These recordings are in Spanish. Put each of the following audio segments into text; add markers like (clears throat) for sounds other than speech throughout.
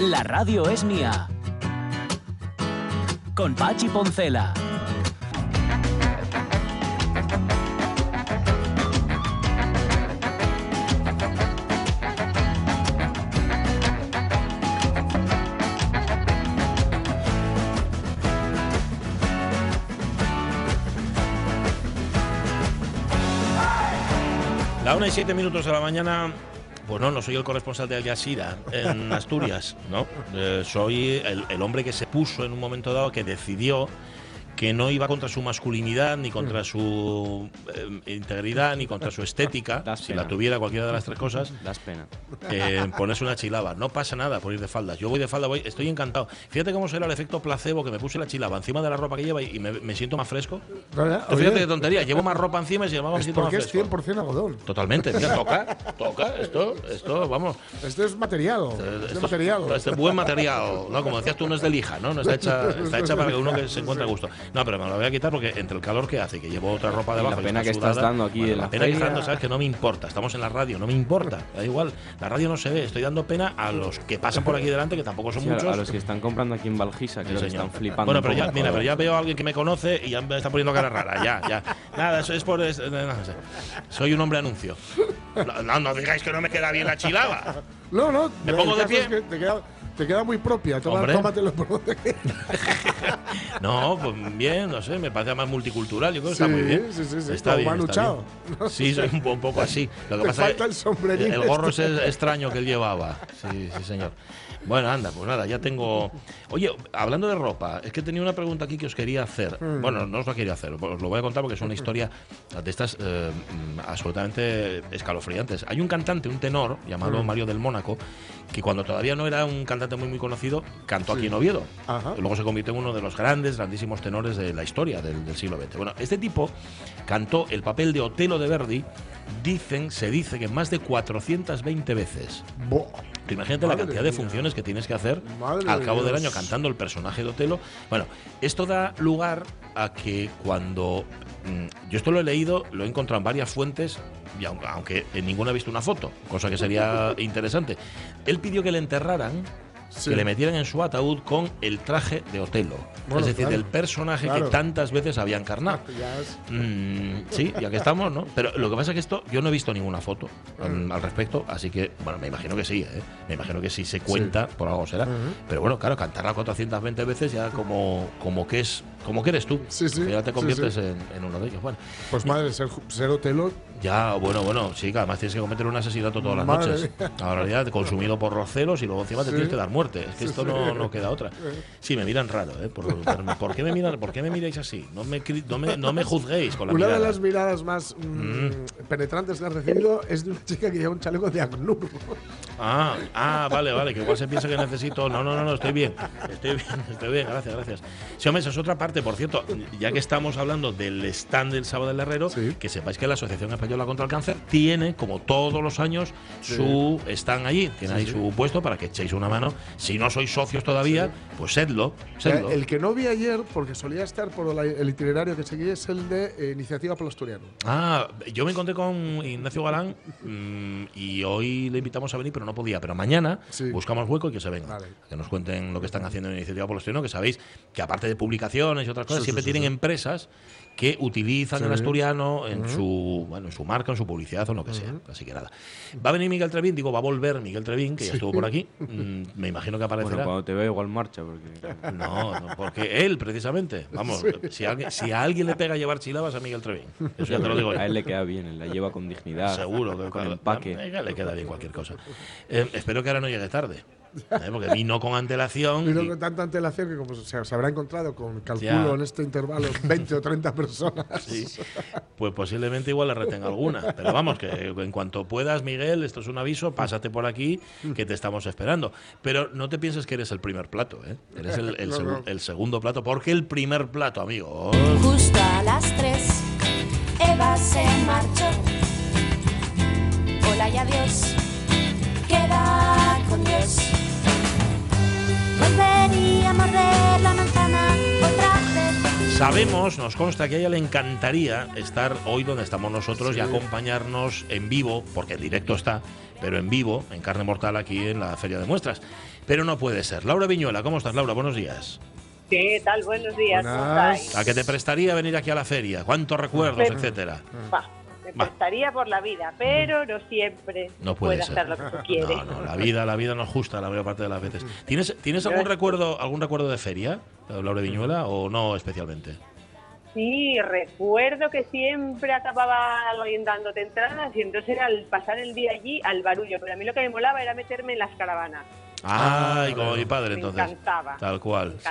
La radio es mía. Con Pachi Poncela. La una y siete minutos de la mañana. Pues no, no soy el corresponsal de Al Jazeera en (laughs) Asturias, ¿no? Eh, soy el, el hombre que se puso en un momento dado, que decidió que no iba contra su masculinidad, ni contra su eh, integridad, ni contra su estética, Das si pena. la tuviera cualquiera de las tres cosas, Das pena. eh, ponerse una chilaba. No pasa nada por ir de faldas. Yo voy de falda, voy, estoy encantado. Fíjate cómo será el efecto placebo que me puse la chilaba encima de la ropa que lleva y, me, me siento más fresco. Fíjate qué tontería, llevo más ropa encima y se llama es siento más porque es fresco. 100% algodón. Totalmente, mira, toca, toca, esto, esto, vamos. Esto es material. Es esto- material. Este buen material, ¿no? Como decías tú, no es de lija, ¿no? No está hecha, está hecha para que uno que se encuentre a gusto. No, pero me lo voy a quitar porque entre el calor que hace, que llevo otra ropa Y debajo. la y pena está que estás sudada, dando aquí bueno, en la la pena que estás feria. dando, sabes que no me importa. Estamos en la radio, no me importa. Da igual. La radio no se ve. Estoy dando pena a los que pasan por aquí delante, que tampoco son Sí, muchos. a los que están comprando aquí en Valgisa, Sí, que señor. están flipando. Bueno, pero ya, mira, pero ya veo a alguien que me conoce y ya me está poniendo cara rara. Ya, ya. Nada, eso es por. es- no, no sé. Soy un hombre anuncio. No, no, no digáis que no me queda bien la chilaba. No, no. ¿Me pongo de pie? es que te, queda, te queda muy propia. Toma, por donde (laughs) No, pues bien, no sé, me parece más multicultural. Yo creo que está muy bien. sí, sí, sí, Está bien. Manu está Chao. bien. (laughs) Sí, soy un, un poco así. Lo que Te pasa falta es el el gorro este. ese extraño que él llevaba. Sí, sí, señor. Bueno, anda, pues nada, ya tengo. Oye, hablando de ropa, es que tenía una pregunta aquí que os quería hacer. Hmm. Bueno, no os la quería hacer, os lo voy a contar porque es una historia de estas eh, mm, absolutamente escalofriantes. Hay un cantante, un tenor, llamado. Mario del Mónaco, que cuando todavía no era un cantante muy, muy conocido, cantó aquí en Oviedo. Ajá. Luego se convirtió en uno de los grandes, grandísimos tenores de la historia del, del siglo XX. Bueno, este tipo cantó el papel de Otelo de Verdi, dicen, se dice que más de 420 veces. Tú imagínate la cantidad de funciones que tienes que hacer Madre al cabo de del año cantando el personaje de Otelo. Bueno, esto da lugar a que cuando. mm, yo esto lo he leído, lo he encontrado en varias fuentes, y aun- aunque en ninguna he visto una foto, cosa que sería (laughs) interesante. Él pidió que le enterraran. Sí. Que le metieran en su ataúd con el traje de Otelo. Bueno, es decir, claro. del personaje Claro. que tantas veces había encarnado. Ya es- Mm, sí, ya que estamos, ¿no? Pero lo que pasa es que esto, yo no he visto ninguna foto mm, al respecto, así que, bueno, me imagino que sí, ¿eh? Me imagino que si se cuenta, por algo será. Pero bueno, claro, cantarla 420 veces ya como, como que es, como que eres tú. Sí, sí, Que ya te sí, conviertes sí. En, en uno de ellos. Bueno, Pues madre, ser, ser Otelo. Ya, bueno, bueno, sí, que además tienes que cometer un asesinato todas las Madre noches. mía. Ahora ya consumido por los celos y luego encima te Sí. tienes que dar muerte. Es que Sí, esto sí. no, no queda otra. Sí, me miran raro, ¿eh? ¿Por, por- por qué me miran, ¿Por qué me miráis así? No me, no me, no me juzguéis con la Una de las miradas más mm, penetrantes que has recibido es de una chica que lleva un chaleco de Agnur. Ah, ah, vale, vale, que igual se piensa que necesito. No, no, no, no, estoy bien. Estoy bien, (laughs) estoy bien, gracias, gracias. Sí, hombre, es otra parte, por cierto, ya que estamos hablando del stand del sábado del Herrero, Sí. que sepáis que la Asociación Española contra el Cáncer tiene, como todos los años, su stand allí. Tiene ahí su puesto para que echéis una mano. Si no sois socios todavía, pues sedlo, sedlo. El que no vi ayer, porque solía estar por la- el itinerario que seguí, es el de eh, Iniciativa Asturiano. Ah, yo me encontré con Ignacio Galán mm, y hoy le invitamos a venir, pero no podía. Pero mañana Sí. buscamos hueco y que se venga. Vale. Que nos cuenten lo que están haciendo en Iniciativa por los Estreno, que sabéis que aparte de publicaciones y otras cosas, Sí, siempre tienen empresas que utilizan Sí. el asturiano en su bueno, en su marca, en su publicidad o en lo que sea. Así que nada. Va a venir Miguel Trevín, digo, va a volver Miguel Trevín, que ya estuvo por aquí. (laughs) Mm, me imagino que Bueno, aparecerá. cuando te veo igual marcha, porque. No, no, porque él, precisamente. Vamos, si, a alguien, si a alguien le pega llevar chilabas a Miguel Trevín. Eso ya te lo digo yo. A él le queda bien, él la lleva con dignidad. Seguro que con con empaque. le queda bien cualquier cosa. Eh, espero que ahora no llegue tarde. ¿Eh? porque vino con antelación. Vino y- con tanta antelación que como se, se habrá encontrado con, calculo Ya. en este intervalo, 20 o 30 personas. (laughs) Sí, pues posiblemente igual le retenga alguna. Pero vamos, que en cuanto puedas, Miguel, esto es un aviso, pásate por aquí, que te estamos esperando. Pero no te pienses que eres el primer plato, ¿eh? Eres el, el (laughs) No, segu- no. el segundo plato, porque el primer plato, amigos. Justo a las tres, Eva se marchó. Hola y adiós, queda con Dios. Sabemos, nos consta que a ella le encantaría estar hoy donde estamos nosotros y acompañarnos en vivo, porque en directo está, pero en vivo, en carne mortal aquí en la Feria de Muestras. Pero no puede ser. Laura Viñuela, ¿cómo estás, Laura? Buenos días. ¿Qué tal? Buenos días. ¿cómo estáis? ¿A que te prestaría venir aquí a la feria? ¿Cuántos recuerdos, Pero- etcétera? Prestaría por la vida, pero no siempre No puede puede ser. hacer lo que tú quieres. No, no, la vida, la vida no es justa la mayor parte de las veces. ¿Tienes, ¿tienes algún recuerdo, algún recuerdo de feria, Laura Viñuela, o no especialmente? Sí, recuerdo que siempre acababa alguien dándote entradas y entonces era al pasar el día allí al barullo. Pero a mí lo que me molaba era meterme en las caravanas. Ay, como mi padre, Me entonces. encantaba. Tal cual, Me sí.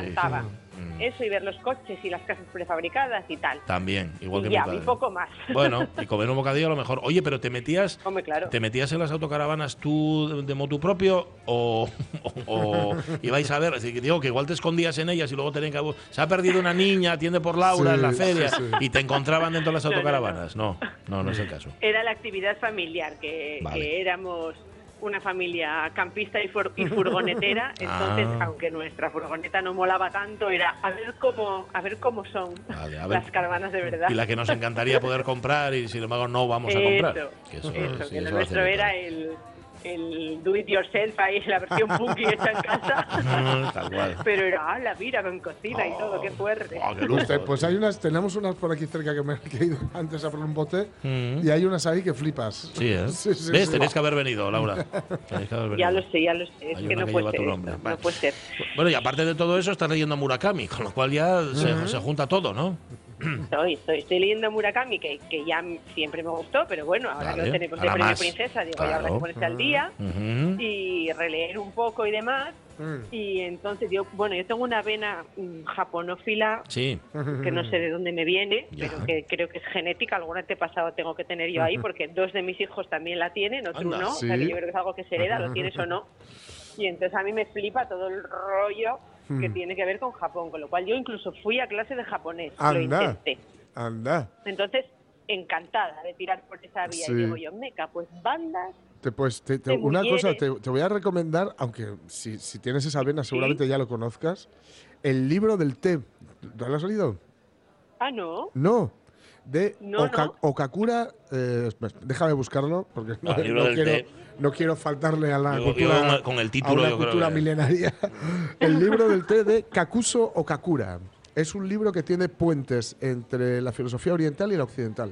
Mm. Eso y ver los coches y las casas prefabricadas y tal. También, igual que y ya, mi padre. y poco más. Bueno, (laughs) y comer un bocadillo a lo mejor. Oye, pero ¿te metías, Hombre, claro. ¿te metías en las autocaravanas tú de, de motu propio o, (laughs) o, o ibais a ver? Así que digo que igual te escondías en ellas y luego tenían que... Se ha perdido una niña, atiende por Laura Sí, en la feria sí. y te encontraban dentro de las No, no, no. autocaravanas. No, no, no, es el caso. Era la actividad familiar, que, Vale. que éramos una familia campista y, fur- y (laughs) furgonetera, entonces Ah. aunque nuestra furgoneta no molaba tanto, era a ver cómo, a ver cómo son Vale, a (laughs) ver. las caravanas de verdad. Y la que nos encantaría poder comprar y sin embargo no vamos a comprar. Eso, Que eso, eso, sí, que eso lo lo nuestro era el, el do it yourself ahí, la versión punky hecha en casa. Mm, Tal cual. Pero era, ah, la mira con cocina y todo, qué fuerte. Oh, qué. Usted, pues hay unas, tenemos unas por aquí cerca que me he ido (laughs) antes a por un bote Mm. y hay unas ahí que flipas. Sí, ¿eh? (laughs) Sí, sí, ¿Ves? sí. Tenéis que haber venido, Laura. Tenéis que haber venido. Ya lo sé, ya lo sé, es Hay que no que puede ser. tu esto, nombre. no Vale. puede ser. Bueno, y aparte de todo eso, estás leyendo a Murakami, con lo cual ya se, se junta todo, ¿no? (clears throat) Estoy, estoy, estoy leyendo Murakami, que, que ya siempre me gustó, pero bueno, ahora Vale, que lo tenemos de premio princesa, digo, ya habrá Claro. que ponerse al día y releer un poco y demás. Mm. Y entonces yo, bueno, yo tengo una vena mm, japonófila Sí. que no sé de dónde me viene, Ya. pero que creo que es genética. Algún antepasado tengo que tener yo ahí, porque dos de mis hijos también la tienen, otro Anda. no. O sea, que Sí. yo creo que es algo que se hereda, lo tienes o no. Y entonces a mí me flipa todo el rollo que Hmm. tiene que ver con Japón, con lo cual yo incluso fui a clase de japonés, lo Anda. intenté. Anda. Entonces, encantada de tirar por esa vía. Sí. Y digo yo, meca, pues bandas. Te, pues, te- una cosa, mujeres. te, te voy a recomendar, aunque si, si tienes esa vena seguramente ya lo conozcas, el libro del té. ¿Lo has leído? Ah, no. No. De No, Oka- no. Okakura. eh, déjame buscarlo porque no, Ah, no quiero, no quiero faltarle a la Yo- cultura. yo con el a título una creo cultura milenaria. (laughs) el libro del té de Kakuso Okakura. Es un libro que tiene puentes entre la filosofía oriental y la occidental.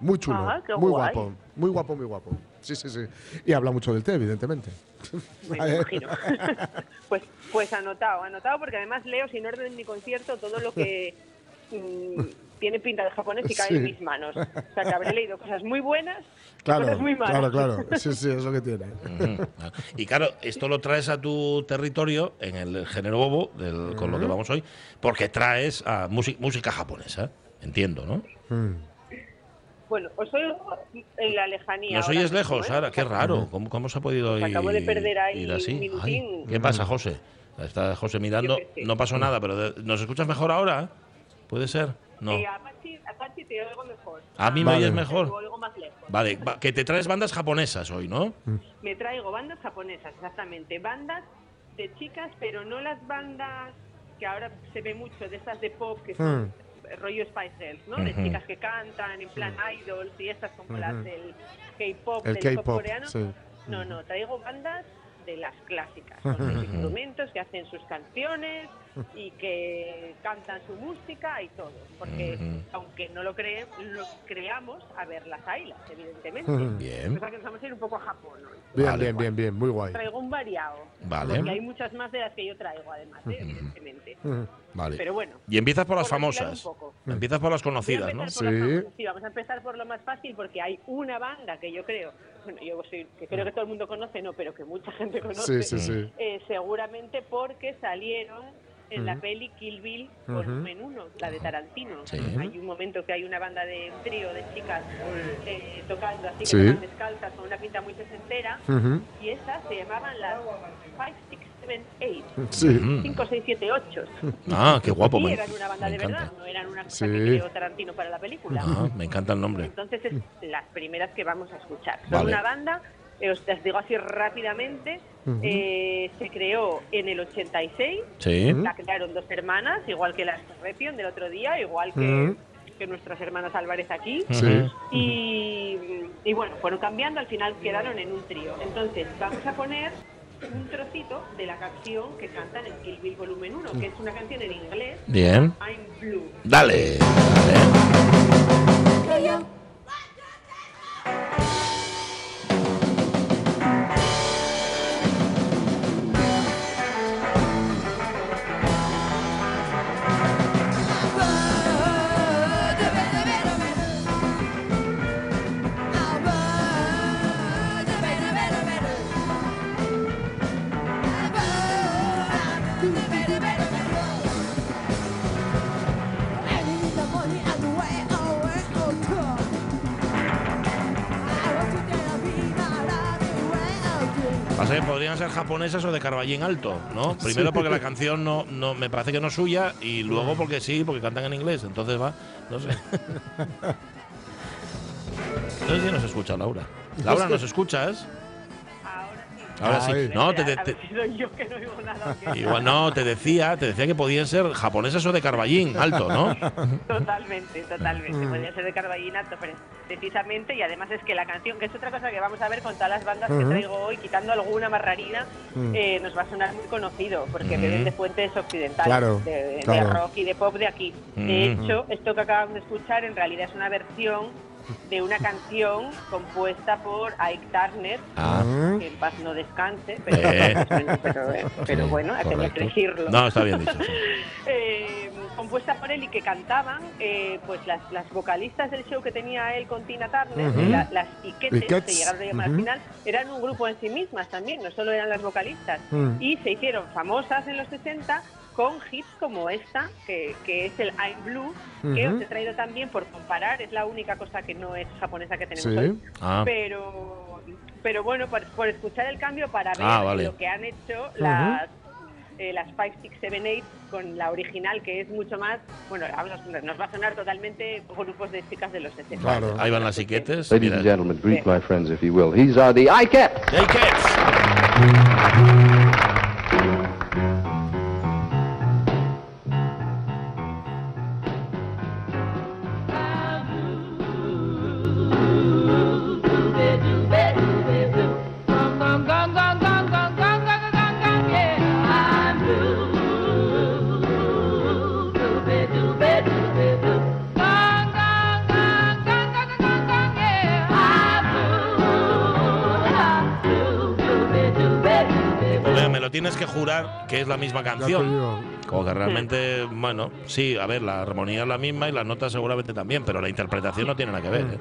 Muy chulo, Ah, qué muy guay. guapo, muy guapo, muy guapo. Sí, sí, sí. Y habla mucho del té, evidentemente. Me (laughs) imagino. (laughs) pues, pues anotado, anotado, porque además leo sin orden ni concierto todo lo que tiene pinta de japonés y cae Sí. en mis manos. O sea, que habré leído cosas muy buenas y Claro, cosas muy malas. claro, claro. Sí, sí, es lo que tiene. Y claro, esto lo traes a tu territorio en el género bobo, del- con lo que vamos hoy, porque traes a música, música japonesa. Entiendo, ¿no? Mm. Bueno, os oigo en la lejanía. Nos ahora oyes mismo, lejos, ¿eh? Sara, qué raro. ¿Cómo, cómo se ha podido ir, acabo de perder ahí ir así? un minutín. Ay, ¿Qué pasa, José? Está José mirando. No pasó nada, pero ¿nos escuchas mejor ahora? ¿Puede ser? No. Eh, a Pachi, a Pachi te oigo mejor. ¿A mí me Vale. oyes Te mejor? oigo más lejos. Vale, va- que te traes bandas japonesas hoy, ¿no? Me traigo bandas japonesas, exactamente. Bandas de chicas, pero no las bandas que ahora se ve mucho, de esas de pop que son rollo Spice Girls, ¿no? De Ujú. chicas que cantan en plan idols y estas como las del K-pop, El del pop K-pop, coreano. sí. No, no, traigo bandas de las clásicas, (laughs) con sus instrumentos que hacen sus canciones y que cantan su música y todo. Porque aunque no lo, cree, lo creamos, a ver las ailas, evidentemente. Bien, O sea que nos vamos a ir un poco a Japón hoy. Bien, Vale, bien, bien, bien, muy guay. Traigo un variado. Vale. Porque hay muchas más de las que yo traigo, además, ¿eh? evidentemente. Vale. Pero bueno. Y empiezas por las famosas. Empiezas por las conocidas, ¿no? por Sí. Sí, vamos a empezar por lo más fácil porque hay una banda que yo creo, bueno, yo soy, que creo que todo el mundo conoce, no, pero que mucha gente conoce. Sí, sí, sí. eh, seguramente porque salieron en la peli Kill Bill volumen 1, la de Tarantino. Sí. Hay un momento que hay una banda de un trío de chicas eh, tocando así que Sí. tocan descalzas con una pinta muy sesentera y esas se llamaban las 5, 6, 7, 8. Sí. Mm. 5, 6, 7, 8. Ah, qué guapo. Y me, eran una banda me de verdad, encanta. no eran una cosa Sí. que creó Tarantino para la película. Ah, me encanta el nombre. Entonces es las primeras que vamos a escuchar. Son Vale. una banda, eh, os las digo así rápidamente, Ujú. eh, se creó en el 86, Sí. la crearon dos hermanas, igual que las Repion del otro día, igual que, Ujú. que nuestras hermanas Álvarez aquí. Sí. Y, y bueno, fueron cambiando, al final quedaron en un trío. Entonces vamos a poner un trocito de la canción que cantan en Kill Bill Volumen 1, que es una canción en inglés, Bien. I'm Blue. Dale. Dale. Japonesas o de Carballín alto, ¿no? (laughs) Primero porque la canción no, no me parece que no es suya y luego porque sí, porque cantan en inglés. Entonces va, no sé. (laughs) No sé si nos escucha Laura. Laura, ¿nos escuchas? Ahora sí. Ahora sí. Ay. No, te, te- A ver te- si soy yo que no oigo nada. (laughs) ¿o qué? igual no, te decía, te decía que podían ser japonesas o de Carballín alto, ¿no? Totalmente, totalmente. Podría ser de Carballinato, pero precisamente, y además es que la canción, que es otra cosa que vamos a ver con todas las bandas que traigo hoy, quitando alguna más rarina, Mm. eh, nos va a sonar muy conocido, porque beben de fuentes occidentales, Claro, de, de claro. rock y de pop de aquí. De hecho, esto que acabamos de escuchar en realidad es una versión de una canción compuesta por Ike Turner, Ah, que en paz no descanse, pero, Eh. pero, eh, pero bueno, hay que decirlo. No, está bien dicho. sí. (laughs) Eh, compuesta por él y que cantaban eh, pues las, las vocalistas del show que tenía él con Tina Turner, Ujú. la- las Iquetes, Iquets, se llegaron a llamar ujú. al final, eran un grupo en sí mismas también, no solo eran las vocalistas. Mm. Y se hicieron famosas en los 60 con hits como esta, que, que es el I'm Blue, que Ujú. os he traído también por comparar, es la única cosa que no es japonesa que tenemos Sí. hoy. Ah, Pero, pero bueno, por, por escuchar el cambio para ver Ah, vale. lo que han hecho las, eh, las 5, 6, 7, 8 con la original, que es mucho más, bueno, nos, nos va a sonar totalmente grupos de chicas de los 60. Claro. ahí van las iquetes. Ladies and gentlemen, greet my friends if you will. These are the ICAT. Hey, Cats. Me lo tienes que jurar que es la misma canción. Como que realmente, bueno, sí, a ver, la armonía es la misma y las notas seguramente también, pero la interpretación no tiene nada que ver. ¿eh?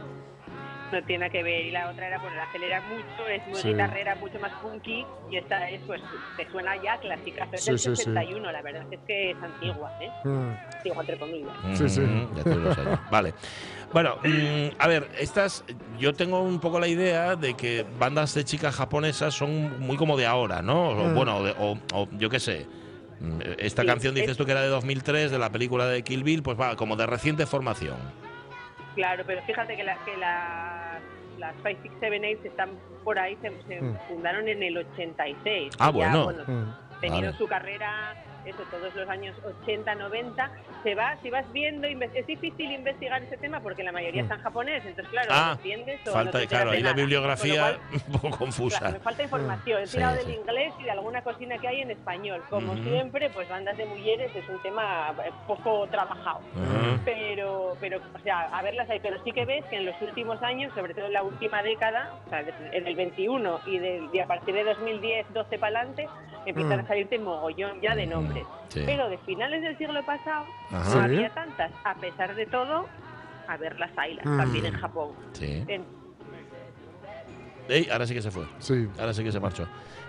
No tiene que ver. Y la otra era, bueno, la acelera mucho, es muy Sí. guitarrera, mucho más funky, y esta es, pues, te suena ya clásica, pero es Sí, del sí, sí. 61, la verdad es que es antigua, ¿eh? Mm. Antigua, entre comillas. Sí, sí. Ya te lo. (laughs) Vale. Bueno, mm, a ver, estas, yo tengo un poco la idea de que bandas de chicas japonesas son muy como de ahora, ¿no? O, Mm. Bueno, o, de- o- o yo qué sé. Mm, Esta Sí, canción dices es- tú que era de 2003, de la película de Kill Bill, pues va, como de reciente formación. Claro, pero fíjate que, la, que la- las 5, 6, 7, 8 están por ahí, se, se Mm. fundaron en el 86. Ah, Ya, bueno. Mm. tenían Vale. su carrera eso, todos los años 80, 90, se va, si vas viendo, es difícil investigar ese tema porque la mayoría está en japonés, entonces claro, Ah, entiendes o no falta, te claro, ahí la bibliografía cual, (laughs) un poco confusa. Claro, me falta información. He tirado sí. del inglés y de alguna cocina que hay en español. Como siempre, pues bandas de mujeres es un tema eh, poco trabajado. Pero, pero, o sea, a verlas ahí. Pero sí que ves que en los últimos años, sobre todo en la última década, o sea, en el 21 y, de, y a partir de 2010, 12 para adelante, empiezan Mm. a salirte mogollón ya de nombres. Sí. Pero de finales del siglo pasado, Ajá. no había tantas. A pesar de todo, a ver las ailas, Mm. también en Japón. Sí. En- Ey, ahora sí que se fue. Sí. Ahora sí que se marchó.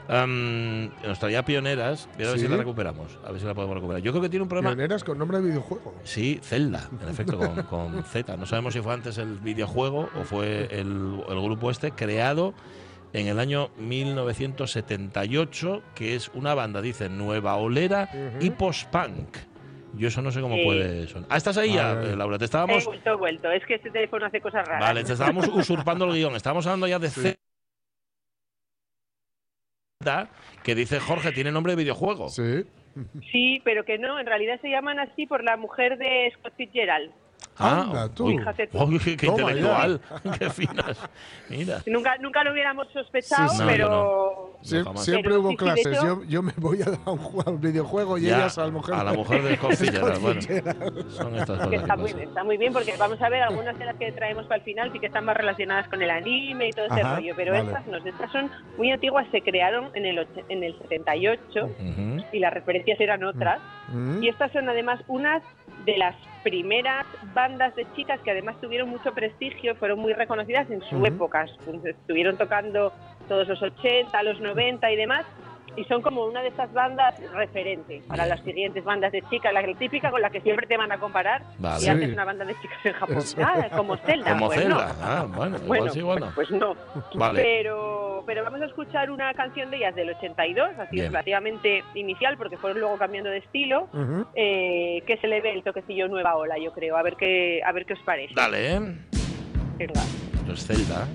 Am, nos traía pioneras. A ver Sí. si la recuperamos. A ver si la podemos recuperar. Yo creo que tiene un problema. Pioneras con nombre de videojuego. Sí, Zelda, (laughs) en efecto, con, con Z. No sabemos si fue antes el videojuego o fue el, el grupo este, creado en el año 1978, que es una banda, dice, nueva olera y post-punk. Yo eso no sé cómo Sí. puede sonar. Ah, estás ahí ya, eh, Laura. Te He estábamos, vuelto, he vuelto. Es que este teléfono hace cosas raras. vale, te estábamos (laughs) usurpando el guion. Estábamos hablando ya de Sí. Zelda, que dice Jorge, tiene nombre de videojuego. Sí. Sí, pero que no, en realidad se llaman así por la mujer de Scott Fitzgerald. Anda, tú. uy, Fíjate tú. uy, qué Toma intelectual, (laughs) qué finas. Mira. Nunca, nunca lo hubiéramos sospechado, Sí, sí. No, pero Sie- jamás. siempre Pero hubo clases. hecho- yo, yo me voy a, dar un, ju- a un videojuego y Ya, ellas a la mujer. a la mujer de (laughs) Scott Fitzgerald, bueno. Fitzgerald. Son estas cosas que que está muy, pasan. está muy bien porque vamos a ver algunas de las que traemos para el final sí que están más relacionadas con el anime y todo ese Ajá, rollo, pero vale. estas no, estas son muy antiguas, se crearon en el, och- en el 78 Ujú. y las referencias eran otras. Mm. Y estas son además unas de las primeras bandas de chicas que además tuvieron mucho prestigio, fueron muy reconocidas en su época. Estuvieron tocando todos los 80, los 90 y demás. Y son como una de esas bandas referentes para las siguientes bandas de chicas, la típica con la que siempre te van a comparar. Vale. Y haces Sí. una banda de chicas en Japón. Ah, como Zelda. Como pues Zelda. no. Ah, bueno, igual Bueno, sí, igual no. pues, pues no. Vale. Pero, pero vamos a escuchar una canción de ellas del 82, así Bien. relativamente inicial, porque fueron luego cambiando de estilo Ujú. eh, que se le ve el toquecillo nueva ola, yo creo. A ver qué, a ver qué os parece. Dale, ¿eh? Venga. Es Zelda.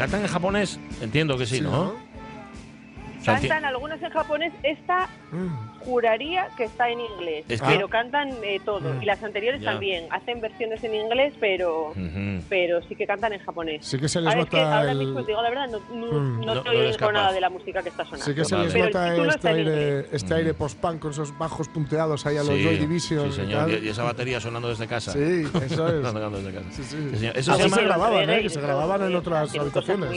Cantan? ¿Cantan en japonés? Entiendo que sí, Sí, ¿no? ¿no? Cantan algunas en japonés, esta Mm. Juraría que está en inglés, Es que- pero cantan eh, todo. Mm. Y las anteriores Ya. también. Hacen versiones en inglés, pero, pero sí que cantan en japonés. Sí que se les Ahora, es que nota ahora el- mismo, os digo la verdad, no, no, Mm. no No- estoy con nada de la música que está sonando. Sí que se les nota este está en aire, este Mm. aire post-punk con esos bajos punteados ahí a los Sí, Joy Division. sí, y señor. Y, y esa batería sonando desde casa. Sí, eso es. (laughs) Sonando desde casa. Sí, sí. Señor. Eso se se llama... grababan, reggae ¿eh? Que se grababan en sí, otras habitaciones.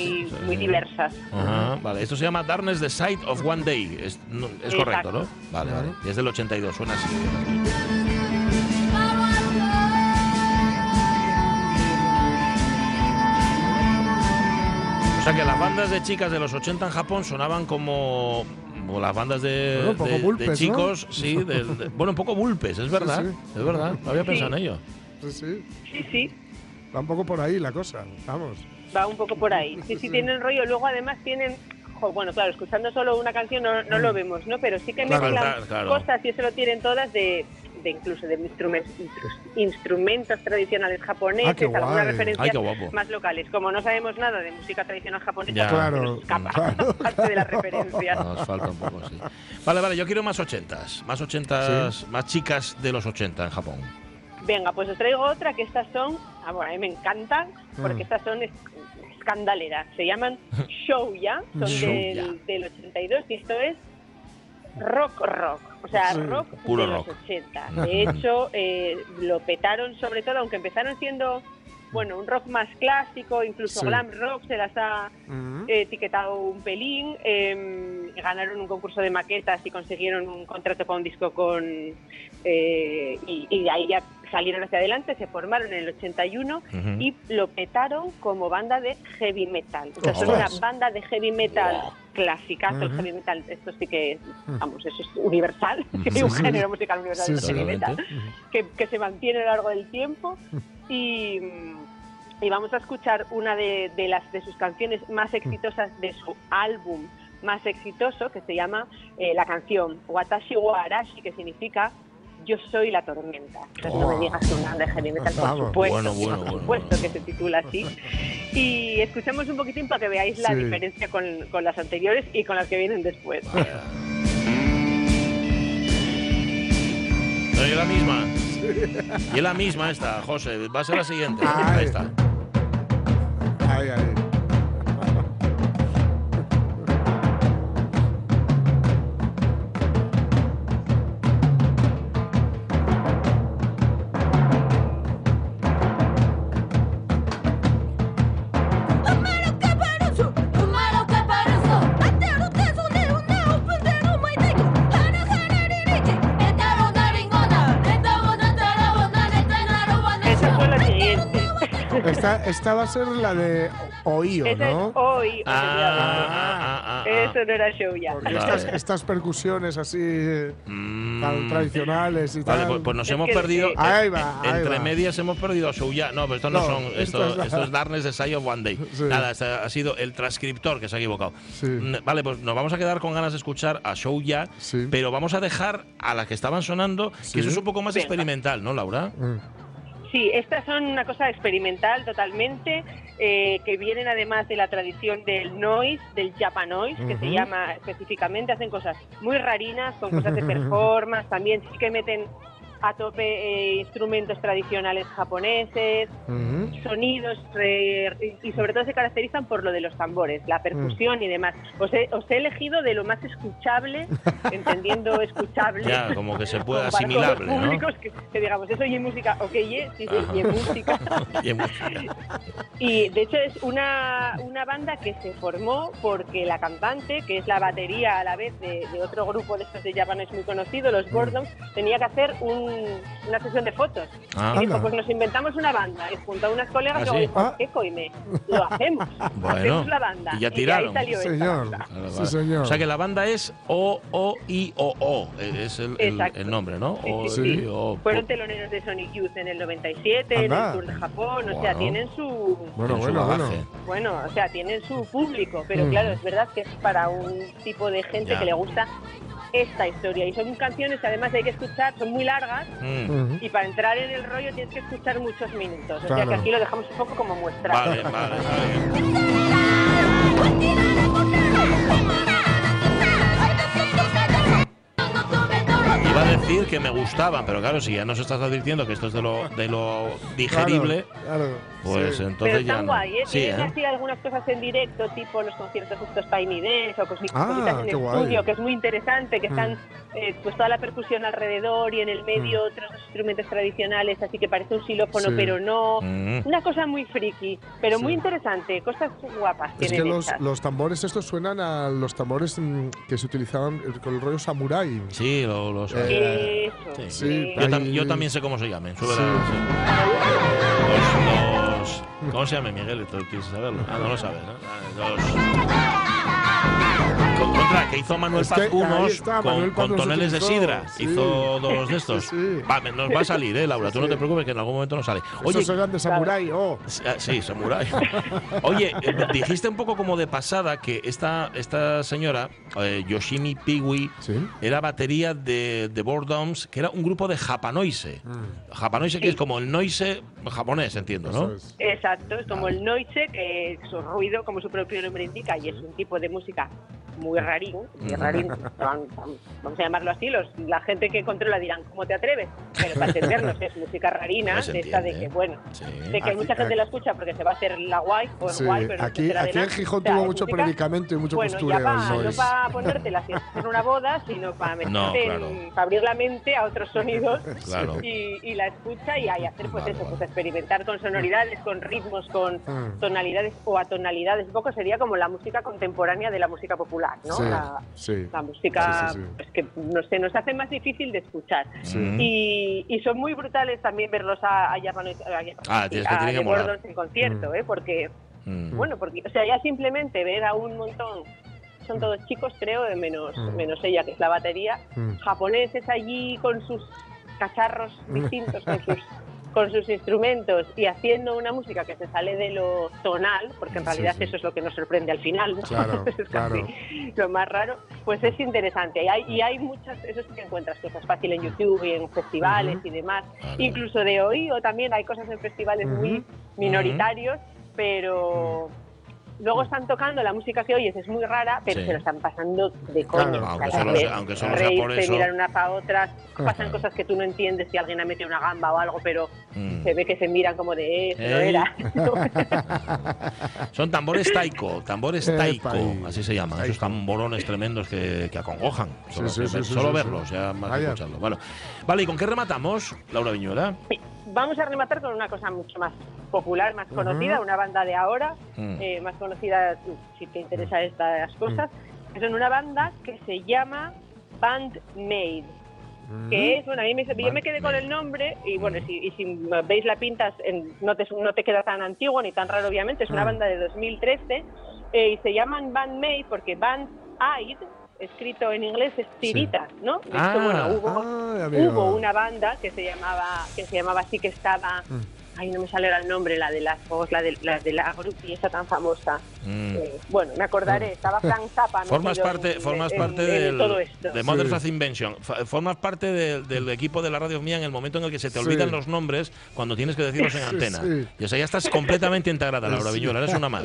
Muy, diversas. Ajá, vale. Esto se llama Darkness the Sight of One Day. Es, es correcto, ¿no? Vale, vale. Y es del 82, suena así. O sea que las bandas de chicas de los 80 en Japón sonaban como, las bandas de, Bueno, un poco de- de vulpes, ¿no? chicos, sí, (laughs) de- de- bueno, un poco vulpes, es verdad, sí. es verdad, no había pensado en ello. Sí, sí. Sí, sí. Va un poco por ahí la cosa. Vamos. va un poco por ahí. Sí, sí, tienen rollo. Luego, además, tienen. Bueno, claro, escuchando solo una canción no, no lo vemos, ¿no? Pero sí que Claro. mezclan claro. cosas y eso lo tienen todas de, de incluso de instrumentos, instrumentos tradicionales japoneses, Ah, algunas referencias Ay, más locales. Como no sabemos nada de música tradicional japonesa, Ya. pues Claro, nos escapa claro. (laughs) parte de la referencia. (laughs) Nos falta un poco, sí. Vale, vale, yo quiero más ochentas. Más ochentas, más chicas de los 80 en Japón. Venga, pues os traigo otra que estas son, ah, bueno, a mí me encantan, porque Mm. estas son es- escandaleras. Se llaman (laughs) Shouya, son Shouya. del, del 82 y esto es rock rock, o sea, rock Puro de rock. los (laughs) 80. De hecho, eh, lo petaron sobre todo, aunque empezaron siendo, bueno, un rock más clásico, incluso Sí. glam rock se las ha Mm. eh, etiquetado un pelín, eh, ganaron un concurso de maquetas y consiguieron un contrato para un disco con... eh, y, y de ahí ya salieron hacia adelante, se formaron en el 81 Ujú. y lo petaron como banda de heavy metal. O sea, son una banda de heavy metal clásica, el Ujú. heavy metal, esto sí que, vamos, eso es universal, (laughs) hay Sí, un género musical universal Sí, el heavy metal, que, que se mantiene a lo largo del tiempo y, y vamos a escuchar una de, de las de sus canciones más exitosas de su álbum más exitoso que se llama eh, la canción Watashi wa Arashi que significa yo soy la tormenta. Entonces no me digas que una banda de heavy metal, por supuesto, Bueno, bueno, por supuesto bueno. que se titula así. Y escuchemos un poquitín para que veáis la Sí. diferencia con, con las anteriores y con las que vienen después. (laughs) No, y es la misma. Y es la misma esta, José. Va a ser la siguiente. Ahí está. Esta, va a ser la de Oío, Esa es ¿no? hoy. Ah, ah, ah, ah, ah. Eso no era show ya. Porque Vale. estas, estas percusiones así Mm. tan tradicionales y Vale, tal. pues, pues nos Es hemos perdido. eh, Ahí va, ahí Entre va. medias hemos perdido a Souya. No, pero esto no, No, son. esto Esto, es la- esto es Darkness de Side of One Day. Sí. Nada, este ha sido el transcriptor que se ha equivocado. Sí. Mm, Vale, pues nos vamos a quedar con ganas de escuchar a Souya, Sí. pero vamos a dejar a las que estaban sonando, Sí. que eso es un poco más Venga. experimental, ¿no, Laura? Mm. Sí, estas son una cosa experimental totalmente, eh, que vienen además de la tradición del noise, del japanoise, que se llama específicamente, hacen cosas muy rarinas, con cosas de (laughs) performance, también sí que meten a tope eh, instrumentos tradicionales japoneses, Ujú. sonidos eh, y sobre todo se caracterizan por lo de los tambores, la percusión Mm. y demás. Os he, os he elegido de lo más escuchable, (laughs) entendiendo escuchable. Ya, como que se (laughs) ¿no? los públicos que, que digamos, eso y música, ok, ye, sí, sí, música. (laughs) Música. Y de hecho es una, una banda que se formó porque la cantante, que es la batería a la vez de, de otro grupo de estos de Japanese muy conocido, los Gordons, tenía que hacer un- una sesión de fotos. Ah, y dijo, Anda. pues nos inventamos una banda. Y junto a unas colegas ¿Ah, y luego sí? dijo, Ah. ¿qué coime? Lo hacemos. (laughs) Bueno, hacemos la banda. y ya tiraron. ahí salió esta Señor. banda. Vale, Sí, señor. O sea que la banda es O-O-I-O-O. Es el, el- el nombre, ¿no? O, sí, O. Fueron teloneros de Sonic Youth en el 97, en Anda. el Tour de Japón, o sea, Bueno. tienen su... Bueno, en su bueno, bueno. Bueno, o sea, tienen su público, pero Mm. claro, es verdad que es para un tipo de gente Ya. que le gusta esta historia. Y son canciones que además hay que escuchar, son muy largas, Mm. Y para entrar en el rollo tienes que escuchar muchos minutos. O sea Claro. que aquí lo dejamos un poco como muestra. Vale, vale, vale. Decir que me gustaban, pero claro, si ya nos estás advirtiendo que esto es de lo, de lo digerible, Claro, claro. pues Sí. entonces Pero ya están no. guay, ¿eh? Sí, Tienen ¿eh? así algunas cosas en directo, tipo los conciertos estos Tiny Dance o cosi- Ah, cositas en guay. estudio, que es muy interesante, que Mm. están eh, pues toda la percusión alrededor y en el medio otros instrumentos tradicionales, así que parece un xilófono, Sí. pero no. Mm. Una cosa muy friki, pero Sí. muy interesante, cosas guapas Es que los, los tambores estos suenan a los tambores mm, que se utilizaban con el rollo samurái. Sí, lo, lo sé. Eh, Eso, Sí. sí, Yo, tam- yo también sé cómo se llamen. sube Sí. la- sí. Los, los- ¿Cómo se llama Miguel? ¿Quieres saberlo? Ah, no lo sabes, ¿no? Ah, Los, que hizo Manuel Es Paz unos está, con, con toneles de sidra. sí. Hizo dos de estos. Sí. Va, nos va a salir, ¿eh, Laura? Tú no te preocupes que en algún momento nos sale. Oye, Estos eran de samurái, oh. Ah, Sí, samurái. (laughs) Oye, eh, dijiste un poco como de pasada que esta, esta señora, eh, Yoshimi Piwi, Sí. era batería de, de Boredoms, que era un grupo de Japanoise. Japanoise que Sí. es como el noise japonés, entiendo, ¿no? es. Exacto, es como el noise, que su ruido, como su propio nombre indica, y es un tipo de música muy rarín, muy rarín, van- van- vamos a llamarlo así, los, la gente que controla dirán, ¿cómo te atreves? Pero para entendernos es música rarina, Pues de esta de que, bueno, Sí. de que Aquí- mucha gente aquí- la escucha porque se va a hacer la guay, o Sí, guay, pero no aquí, de aquí en. Gijón O sea, tuvo mucho música- predicamento y mucho bueno, ya postureo. pa- el no para ponértela si en una boda, sino para meterte No, en- claro. para abrir la mente a otros sonidos (laughs) Claro. y, y la escucha y, ahí hacer pues Vale, eso, vale. pues experimentar con sonoridades, con ritmos, con Mm. tonalidades o atonalidades. Un poco sería como la música contemporánea de la música popular, ¿no? Sí, la, sí. la música Sí, pues, que no sé, nos hace más difícil de escuchar. Y, y son muy brutales también verlos a, a, Ah, que- a que en concierto, Mm. ¿eh? porque Mm. bueno, porque, o sea, ya simplemente ver a un montón, son todos chicos, creo, de menos, Mm. menos ella, que es la batería, Mm. japoneses allí con sus cacharros distintos, con sus, (laughs) con sus instrumentos y haciendo una música que se sale de lo tonal, porque en realidad sí. eso es lo que nos sorprende al final, ¿no? Claro, (laughs) es casi lo más raro, pues es interesante. Y hay, y hay muchas, eso sí que encuentras cosas fácil en YouTube y en festivales y demás. Incluso de oído también hay cosas en festivales muy minoritarios, pero luego están tocando la música que oyes, es muy rara, pero Sí. se lo están pasando de coño. Claro. Aunque ves sea- aunque solo sea por reírse, eso. mirar unas a otras, pasan Claro. cosas que tú no entiendes si alguien ha metido una gamba o algo, pero Mm. se ve que se miran como de, eh, no era. (laughs) Son tambores taiko, tambores taiko, así se llaman. Esos tamborones tremendos que, que acongojan. Solo, sí, sí, solo sí, verlos, sí. ya más que Vaya. escucharlo. Bueno. Vale, ¿y con qué rematamos, Laura Viñuela? Vamos a rematar con una cosa mucho más popular, más conocida, una banda de ahora, Mm. eh, más conocida si te interesa estas cosas, que son una banda que se llama Band Made. que es, bueno, a mí me, yo me quedé con el nombre y bueno, si, y si veis la pinta no, te, no te queda tan antiguo ni tan raro obviamente, es una banda de 2013 eh, y se llaman Band Made porque Band Aid, escrito en inglés, es tirita, ¿no? De hecho, Ah. bueno, hubo, amigo. hubo una banda que se llamaba que se llamaba así que estaba Mm. ay no me sale ahora el nombre la de las juegos la de la de la grupi esa tan famosa Mm. Eh, bueno me acordaré estaba Frank Zappa (laughs) Formas parte, en- formas en- parte en del, todo esto de Mothers Sí. Invention. Formas parte del- del equipo de la radio mía en el momento en el que se te Sí. olvidan los nombres cuando tienes que decirlos en (laughs) antena. sí. Y o sea, ya estás completamente integrada, Laura Sí. Viñuela. Eres una más.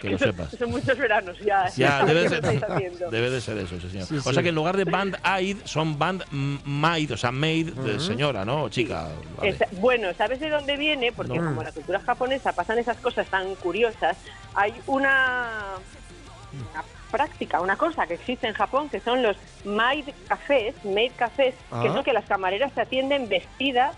Que lo sepas. son muchos veranos ya Ya, (laughs) debe de, ¿Qué ser, estáis haciendo? (laughs) debe de ser eso, sí, señor. Sí, o sí. sea que en lugar de band aid son band maid, o sea, maid de señora, ¿no? O chica. vale. Bueno, ¿sabes de dónde viene? Porque No. como la cultura japonesa pasan esas cosas tan curiosas, hay una, una práctica, una cosa que existe en Japón que son los maid cafés, maid cafés, que Ah. son que las camareras se atienden vestidas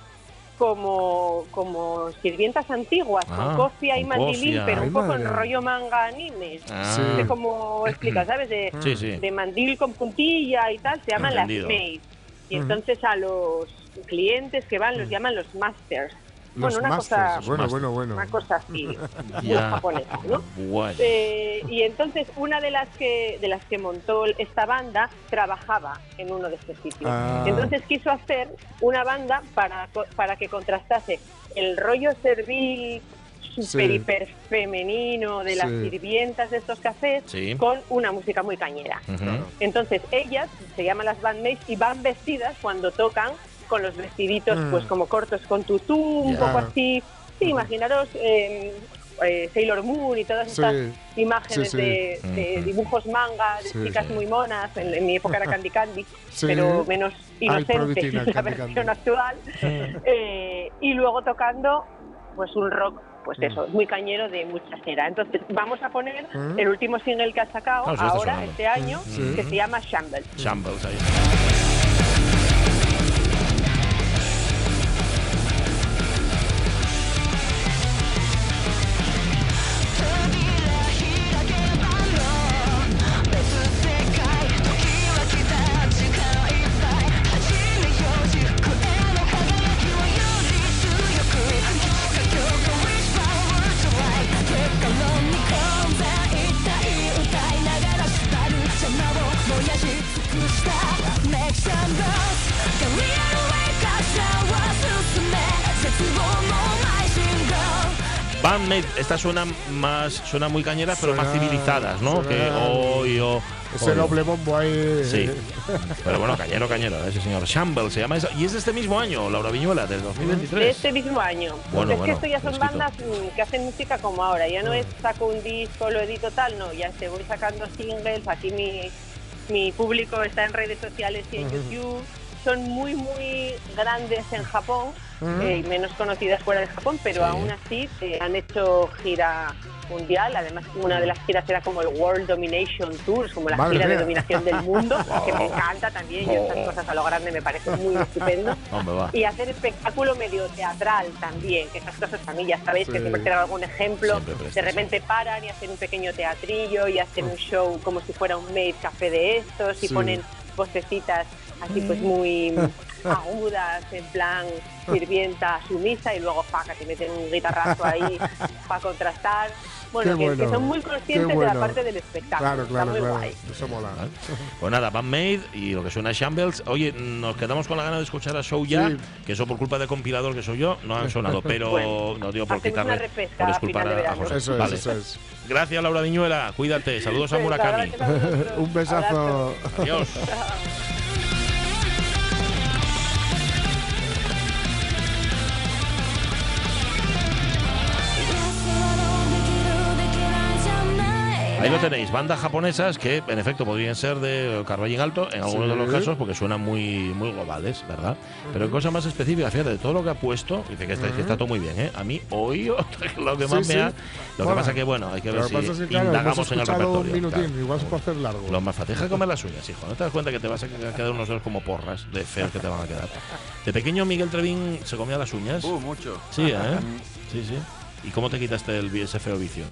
como, como sirvientas antiguas, Ah, con cofia y mandilín, cofia. pero Ay, un poco madre. en rollo manga anime. Ah. Sí. No sé cómo explicar, ¿sabes? De, (clears throat) Sí, sí. de mandil con puntilla y tal, se llaman Entendido. las maids. Y entonces a los clientes que van los llaman los masters. Los bueno, una masters. cosa, bueno, bueno, bueno. una cosa así, (laughs) muy japonesa, ¿no? Bueno. Eh, y entonces una de las que de las que montó esta banda trabajaba en uno de estos sitios. Ah. Entonces quiso hacer una banda para, para que contrastase el rollo servil super Sí. hiper femenino de las Sí. sirvientas de estos cafés Sí. con una música muy cañera. Ujú. Entonces ellas se llaman las bandmates y van vestidas cuando tocan con los vestiditos Mm. pues como cortos con tutú, un Ya. poco así. Sí, imaginaros eh, eh, Sailor Moon y todas Sí. estas imágenes Sí, sí. De, de dibujos manga, de Sí, chicas sí. muy monas. En, en mi época era Candy Candy, (laughs) Sí. pero menos inocente Provitina, la Candy versión Candy. actual. (laughs) Eh, y luego tocando pues un rock pues Mm. eso, muy cañero de mucha cera. Entonces vamos a poner Mm. el último single que ha sacado Ah, sí, está ahora, sonando. este año, que se llama Shambles. Shambles ahí. Bandmate, estas suenan más, suena muy cañeras, pero más civilizadas, ¿no? Que hoy oh, Ese doble bombo ahí. Sí. pero bueno, cañero, cañero, ese señor. Shamble se llama eso. Y es de este mismo año, Laura Viñuela, del 2023. De este mismo año. Pues bueno, es que esto ya son bandas mm, que hacen música como ahora. Ya no mm. es saco un disco, lo edito tal, no. Ya te voy sacando singles, aquí mi mi público está en redes sociales y en YouTube. Son muy, muy grandes en Japón eh, menos conocidas fuera de Japón, pero Sí. aún así eh, han hecho gira mundial. Además, una de las giras era como el World Domination Tour, como la Madre gira de dominación del mundo, (laughs) que me encanta también. Y estas cosas a lo grande me parece muy estupendo (laughs) y hacer espectáculo medio teatral también, que esas cosas a mí ya sabéis que siempre tengo algún ejemplo, de repente paran y hacen un pequeño teatrillo y hacen un show como si fuera un made café de estos y Sí. ponen vocecitas así pues muy (laughs) agudas, en plan sirvienta sumisa y luego faca, te meten un guitarrazo ahí para contrastar. Bueno, que, que bueno, son muy conscientes de bueno. la parte del espectáculo. Claro, Está claro, muy claro. guay. Eso mola. ¿Vale? Pues nada, Bandmade y lo que suena Shambles. Oye, nos quedamos con la gana de escuchar a Show ya, Sí. que eso por culpa de compilador que soy yo, no han sonado, (laughs) pero Bueno, no digo por quitarle, por disculpar de a, a. José. Eso es, Vale. eso es. Gracias, Laura Viñuela. Cuídate. Saludos a Venga, Murakami. Un besazo. Adiós. Ahí lo tenéis, bandas japonesas que en efecto podrían ser de Carvalle Alto en algunos de los casos porque suenan muy, muy globales, ¿verdad? Pero en cosas más específicas, fíjate, de todo lo que ha puesto, dice que está, que está todo muy bien, ¿eh? A mí hoy (laughs) lo que más sí. me ha. Lo que pasa que, bueno, hay que ver si es que, claro, hemos indagamos en el repertorio. minutín, claro. igual se puede hacer largo. Lo más fácil. Deja de comer las uñas, hijo. No te das cuenta que te vas a quedar unos dedos como porras de feos que te van a quedar. De pequeño, Miguel Trevín se comía las uñas. Uh, mucho. Sí, ¿eh? (laughs) Sí, sí. ¿Y cómo te quitaste el, ese feo vicio?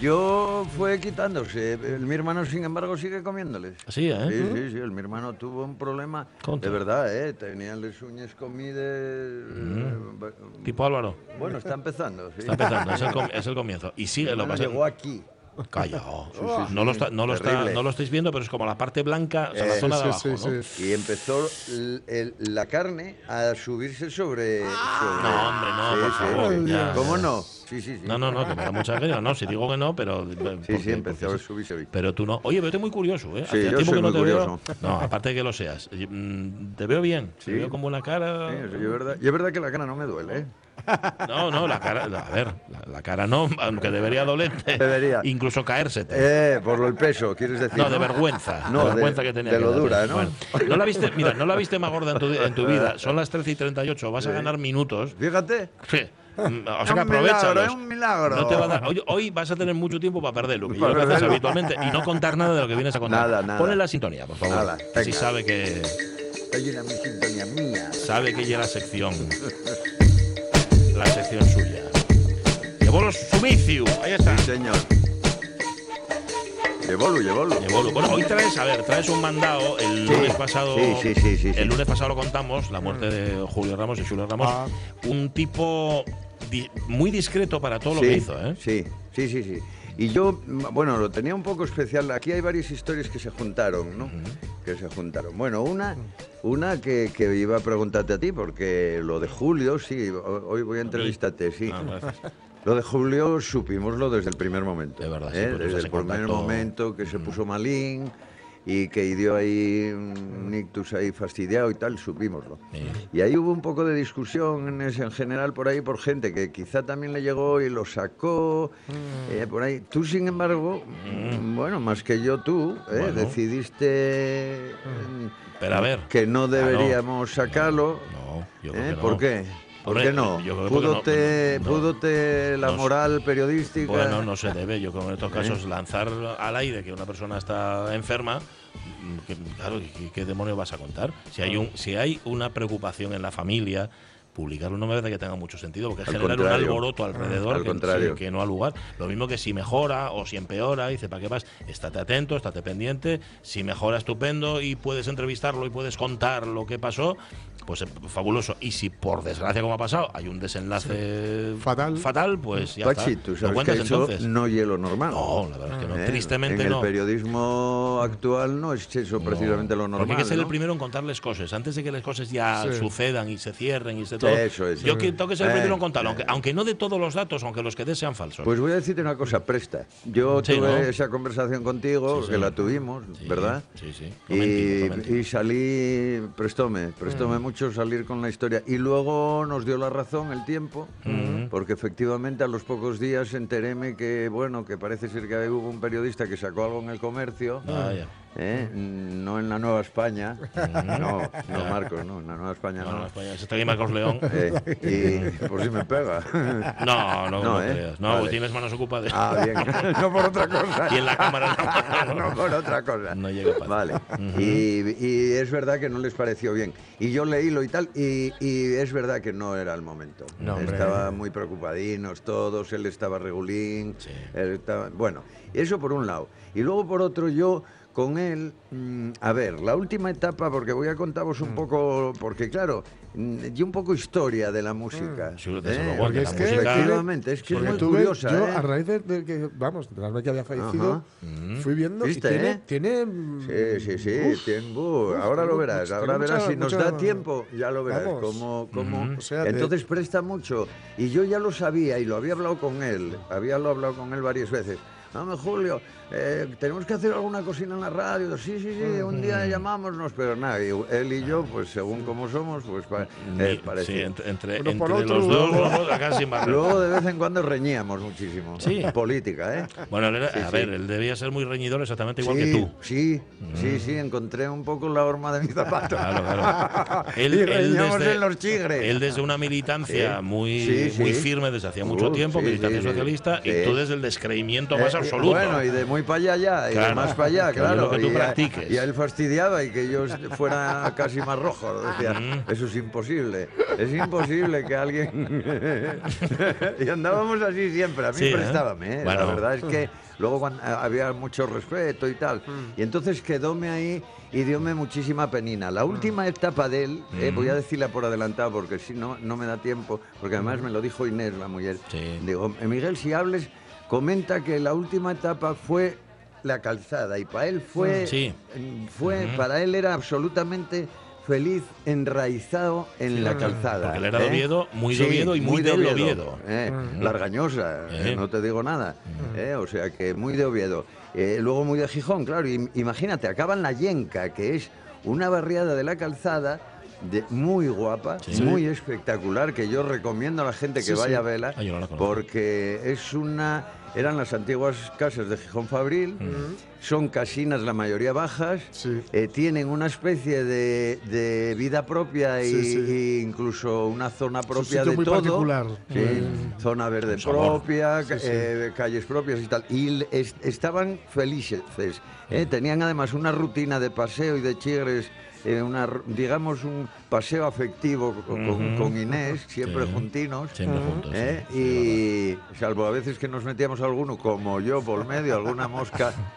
Yo fue quitándose. El- mi hermano, sin embargo, sigue comiéndoles. Sí, ¿eh? Sí, sí, sí. El, mi hermano tuvo un problema. Contra. De verdad, ¿eh? Tenía las uñas comidas. eh, Tipo Álvaro. Bueno, está empezando. Sí. Está empezando, es el, (laughs) com- es el comienzo. Y sigue, lo pasa. llegó aquí. Calla. oh. Sí, sí, no, lo sí, está- no, lo está- terrible. no lo estáis viendo, pero es como la parte blanca, o sea, la Eh, zona de abajo. sí, ¿no? sí. Y empezó el- el- la carne a subirse sobre. sobre- No, hombre, no, Sí, por sí. favor. ya. ¿Cómo no? Sí, sí, sí. No, no, no, que me da mucha alegría. No, si digo que no, pero. Sí, porque- sí, empezó porque a subirse. Pero tú no. Oye, pero estoy muy curioso, ¿eh? Sí, yo tiempo soy que no muy te veo. No, aparte de que lo seas. Mm, Te veo bien. Te Sí. veo con buena cara. Sí, es verdad. Y es verdad que la cara no me duele, ¿eh? No, no, la cara. A ver, la, la cara no, aunque debería dolerte. Debería. Incluso caerse. Eh, por el peso, quieres decir. No, de vergüenza. No, de de- vergüenza que tenía de lo dura, ¿no? Bueno, no la viste, mira, no la viste más gorda en tu, en tu vida. Son las 13 y 38. Vas a ganar minutos. Fíjate. Sí. Mm, O sea que aprovechalos. es un milagro. No te va a dar- hoy, hoy vas a tener mucho tiempo para perderlo, que lo haces habitualmente, y no contar nada de lo que vienes a contar. Nada, nada. Ponle la sintonía, por favor. Nada, venga. sabe que una mi sintonía mía. sabe que ya la sección. La sección suya. Llevó Sumiciu. Ahí está. Sí, señor. Llevolo, llevolo. Llevó- Bueno, hoy traes, a ver, traes un mandado. El Sí, lunes pasado. sí, sí, sí, sí, sí. El lunes pasado lo contamos, la muerte de Julio Ramos y Julio Ramos. Ah. Un tipo di- muy discreto para todo lo que hizo, ¿eh? Sí, sí, sí, sí. Y yo, bueno, lo tenía un poco especial. Aquí hay varias historias que se juntaron, ¿no? Que se juntaron. Bueno, una, una que, que iba a preguntarte a ti, porque lo de Julio, sí, ho- hoy voy a entrevistarte, sí. Ah. Lo de Julio supimos desde el primer momento. De verdad, sí, ¿eh? Desde el primer momento que se puso malín y que dio ahí un ictus ahí fastidiado y tal, supimoslo. Sí. Y ahí hubo un poco de discusión en, ese- en general por ahí por gente que quizá también le llegó y lo sacó eh, por ahí. Tú, sin embargo, bueno, más que yo tú, eh, Bueno. decidiste mm, Pero a ver. que no Ah, no. deberíamos sacarlo. No, yo creo ¿eh? que no. ¿Por qué? ¿Por qué no? Púdote, no- la moral periodística. Bueno, no se debe. Yo creo que en estos ¿Eh? casos lanzar al aire que una persona está enferma, mm, que, claro, ¿qué, qué demonios vas a contar? Si hay un, si hay una preocupación en la familia, publicarlo no me parece que tenga mucho sentido, porque es generar un alboroto alrededor Al que, contrario. sí, que no ha lugar. Lo mismo que si mejora o si empeora, dice, ¿para qué vas? Estate atento, estate pendiente. Si mejora, estupendo y puedes entrevistarlo y puedes contar lo que pasó. Pues eh, fabuloso. Y si por desgracia, como ha pasado, hay un desenlace Fatal. fatal pues ya Pachi, está. tú Lo sabes que eso entonces. no hielo normal. No, la verdad es que no. ¿eh? Tristemente en no. el periodismo actual no es eso precisamente lo normal. Porque hay que ser el primero en contarles cosas. Antes de que las cosas ya Sí. sucedan y se cierren y se todo. Eso es. Yo que tengo que ser el Eh, primero en contarlo, eh. aunque, aunque no de todos los datos, aunque los que des sean falsos. Pues voy a decirte una cosa, presta. Yo Sí, tuve ¿no? esa conversación contigo, Sí, sí. que la tuvimos, Sí, ¿verdad? Sí, sí. Y, y salí, prestóme, prestóme mucho salir con la historia. Y luego nos dio la razón el tiempo, porque efectivamente a los pocos días enteréme que, bueno, que parece ser que hubo un periodista que sacó algo en el comercio, Vaya. ¿Eh? no en la Nueva España, no, no Marcos, no, en la Nueva España No, no. España. Se está aquí Marcos León. (laughs) Eh, y por si me pega. No, no, no, No, ¿eh? No, Vale. tienes manos ocupadas. Ah, bien. (laughs) no por otra cosa. Y en la cámara no. (laughs) no por otra cosa. No llega para- Vale. y, y es verdad que no les pareció bien. Y yo leílo y tal, y, y es verdad que no era el momento. No. Estaban muy preocupadinos todos, él estaba regulín. Sí. él estaba- bueno, eso por un lado. Y luego por otro, yo con él, mm, a ver, la última etapa, porque voy a contaros Mm. un poco, porque claro, mm, y un poco historia de la música. Sí, ¿eh? Porque que es que, Efectivamente, es que es muy curiosa. Yo, ¿eh? a raíz de, de que, vamos, de la vez que había fallecido, Ajá. fui viendo ¿Viste, y tiene, eh? tiene, mm, Sí, sí, sí, uf, tiempo. uf, ahora lo tiene verás, mucha- ahora tiene verás mucha- si nos mucha- da tiempo, ya lo verás Vamos. cómo, cómo- O sea, Entonces presta mucho y yo ya lo sabía y lo había hablado con él, había lo hablado con él varias veces. Dame Julio, eh, tenemos que hacer alguna cocina en la radio. Sí, sí, sí, un día llamámonos, pero nada, y él y yo, pues según como somos, pues pa- eh, parece. sí, entre, entre, Uno por entre otro, los dos, vamos. Luego de vez en cuando reñíamos muchísimo. Sí. Política, ¿eh? Bueno, él era- Sí, a sí. ver, él debía ser muy reñidor exactamente igual que tú. Sí, sí, sí, encontré un poco la horma de mi zapato. Claro, claro. Él, (laughs) y él reñamos desde, en los chigres. él desde una militancia muy, muy firme desde hacía mucho Uh, tiempo, militancia socialista, y tú desde el descreimiento más Eh, absoluto. Bueno, y de muy para allá ya, y Claro, más para allá, claro. que tú y, a- practiques. y a él fastidiaba y que yo fuera casi más rojo. Decía, Mm. eso es imposible. Es imposible que alguien. (laughs) y andábamos así siempre. A mí Sí, ¿eh? prestábame, ¿eh? Bueno. La verdad es que luego cuando- había mucho respeto y tal. Mm. Y entonces quedóme ahí y dióme muchísima penina. La última etapa de él, eh, Mm. voy a decirla por adelantado porque si no, no me da tiempo, porque además me lo dijo Inés, la mujer. Sí. Digo, "Eh, Miguel, si hables, comenta que la última etapa fue la calzada y para él fue, Sí. mm, fue para él era absolutamente feliz, enraizado en la calzada. Porque él era de ¿eh? Oviedo, muy de Oviedo y muy del Oviedo. ¿eh? Largañosa, Eh. no te digo nada. O sea que muy de Oviedo. Luego muy de Gijón, claro. y- imagínate, acaba en la Yenca, que es una barriada de la calzada. de- muy guapa, Sí. muy espectacular, que yo recomiendo a la gente que vaya a verla, Ah, no porque es una, eran las antiguas casas de Gijón Fabril, son casinas la mayoría bajas, Sí. eh, tienen una especie de, de vida propia y, Sí, sí. y incluso una zona propia de muy todo. particular. Sí, Mm. zona verde propia, Sí, sí. eh, calles propias y tal. Y es- estaban felices. eh, Tenían además una rutina de paseo y de chigres. eh, una, digamos un paseo afectivo con, con- Ujú. con Inés, siempre Sí. juntinos. Siempre juntos. ¿eh? sí. Y salvo a veces que nos metíamos alguno, como yo, por medio, alguna mosca (laughs)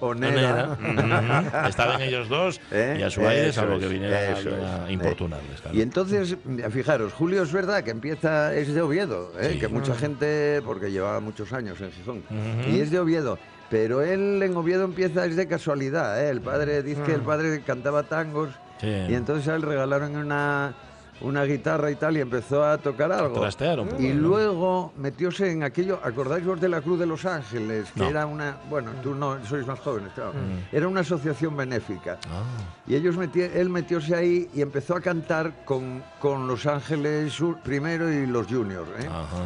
Ujú. Estaban ellos dos (laughs) ¿Eh? y a su aire, salvo que viniera a eh. importunarles. claro. Y entonces, fijaros, Julio es verdad que empieza, es de Oviedo, ¿eh? Sí. que mucha gente, porque llevaba muchos años en Gijón, y es de Oviedo. Pero él en Oviedo empieza, es de casualidad, ¿eh? El padre, dice que el padre cantaba tangos, Sí. y entonces a él regalaron una, una guitarra y tal, y empezó a tocar algo. trastear un poco, Y ¿no? luego metióse en aquello, ¿acordáis vos de la Cruz de los Ángeles? Que No. era una, bueno, tú no, sois más jóvenes, claro. Era una asociación benéfica. Ah, Y ellos él metióse ahí y empezó a cantar con, con Los Ángeles primero y los Juniors. ¿eh? ajá.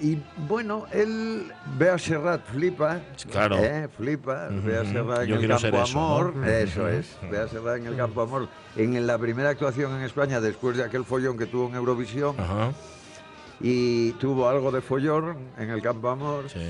Y bueno, él ve a Serrat, flipa. Claro. ¿eh? Flipa, ve a. Serrat en Yo el Campo eso, Amor. ¿no? Eso es, ve a Serrat en el Campo Amor. En la primera actuación en España, después de aquel follón que tuvo en Eurovisión. Ajá. Y tuvo algo de follón en el campo amor Sí.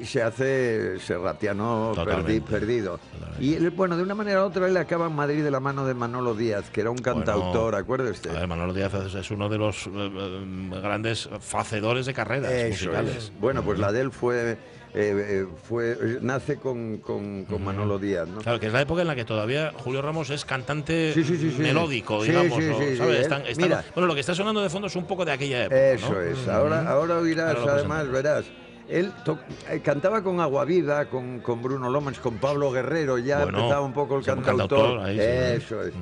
y se hace serratiano perdi- perdido. Totalmente. Y él, bueno, de una manera u otra él acaba en Madrid de la mano de Manolo Díaz, que era un cantautor, acuérdese. A ver, Manolo Díaz es- es uno de los eh, eh, grandes facedores de carreras Eso musicales. es. Bueno, pues la de él fue, eh, eh, fue nace con, con- con Manolo Díaz, ¿no? Claro, que es la época en la que todavía Julio Ramos es cantante Sí, sí, sí, melódico, digamos. sí, o, ¿sabes? Están- están- mira. bueno, lo que está sonando de fondo es un poco de aquella época. Eso ¿no? es. Ahora, ahora oirás, Ahora además, verás. Él eh, cantaba con Agua Viva, con, con Bruno Lomas, con Pablo Guerrero, ya Bueno, empezaba un poco el sí, cantautor. cantautor, ahí sí. Eso es.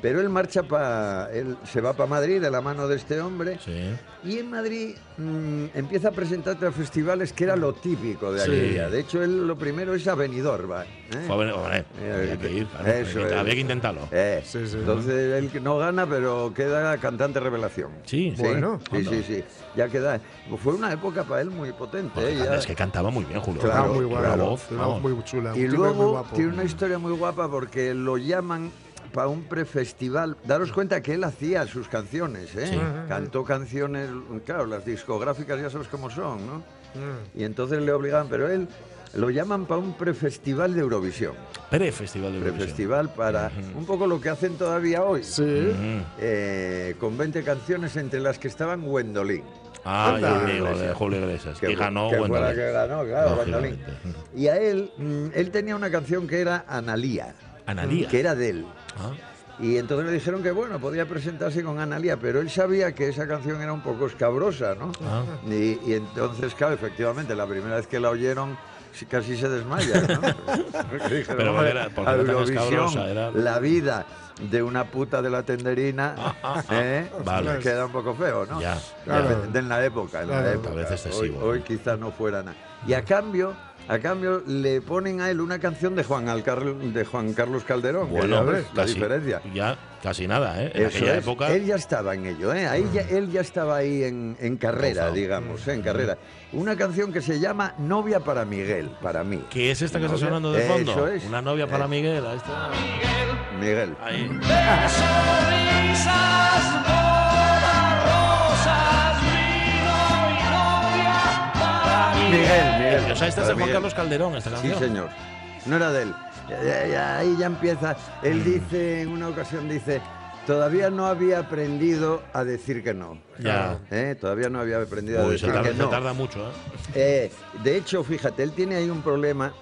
Pero él marcha para. Él se va para Madrid de la mano de este hombre. Sí. Y en Madrid mm, empieza a presentarse a festivales que era lo típico de Sí. aquella. De hecho, él lo primero es a Benidorm, ¿va? ¿eh? Fue a Eh, había que ir, claro, eso había, que, es. había que intentarlo. Eh, Sí, sí. Entonces él que no gana, pero queda cantante revelación. Sí, Sí, Bueno, sí, sí, sí. Ya queda. Fue una época para él muy potente. Porque ¿eh? Es que cantaba muy bien, Julio. Claro, muy claro. voz, muy chula. Y luego guapo. tiene una historia muy guapa porque lo llaman para un prefestival. Daros cuenta que él hacía sus canciones, ¿eh? Sí. Cantó canciones, claro, las discográficas ya sabes cómo son, ¿no? Mm. Y entonces le obligaban, pero él lo llaman para un prefestival de Eurovisión. Pre-festival de Eurovisión. Prefestival para un poco lo que hacen todavía hoy. Sí. Eh, con 20 canciones entre las que estaban Gwendolyn. Ah, amigo de Julio Iglesias. que ganó que que ganó, claro, Gwendolyn. Lógicamente. Y a él, mm, él tenía una canción que era Analía, Analía. que era de él. Ah, Y entonces le dijeron que bueno, podía presentarse con Analía, pero él sabía que esa canción era un poco escabrosa, ¿no? ah. Y, y entonces, claro, efectivamente, la primera vez que la oyeron casi se desmaya, ¿no? (laughs) Pero "Hombre, porque era- porque era tan Eurovisión, escabrosa, era- la vida de una puta de la tenderina, (laughs) ¿eh? Vale. queda un poco feo, ¿no? Ya, Claro. De- de en la época, en la época. A veces hoy, excesivo. hoy quizás no fuera nada. Y a cambio, a cambio le ponen a él una canción de Juan, Alcar- de Juan Carlos Calderón. Bueno, ya ves la diferencia. Ya, casi nada, ¿eh? En Eso aquella es. época. Él ya estaba en ello, ¿eh? Ahí ya- él ya estaba ahí en, en carrera, digamos, ¿eh? en carrera. Una canción que se llama Novia para Miguel, para mí. ¿Qué es esta que está sonando de fondo? Eso es. Una novia para Eh. Miguel. Ahí está. Miguel. Ahí. Miguel, Miguel. O sea, esta es de Juan. Carlos Calderón, esta Sí, canción. señor. No era de él. Ahí ya empieza. Él dice, en una ocasión dice, todavía no había aprendido a decir que no. Ya. ¿Eh? Todavía no había aprendido a se decir tarda, que se no. tarda mucho, ¿eh? Eh, de hecho, fíjate, él tiene ahí un problema.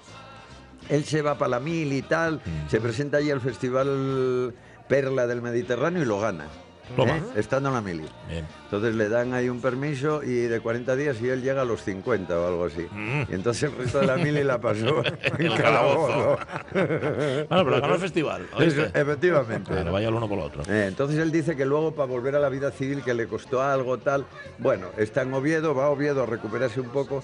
Él se va para la mil y tal, Mm. se presenta allí al Festival Perla del Mediterráneo y lo gana. Toma. ¿eh? Estando en la mili. Bien. Entonces le dan ahí un permiso y de 40 días y él llega a los 50 o algo así. Mm. Y entonces el resto de la mili la pasó (laughs) en El calabozo. Bueno, pero ganó el festival. Efectivamente. Claro, vaya el uno por el otro. Eh, entonces él dice que luego para volver a la vida civil que le costó algo tal. Bueno, está en Oviedo, va a Oviedo a recuperarse un poco,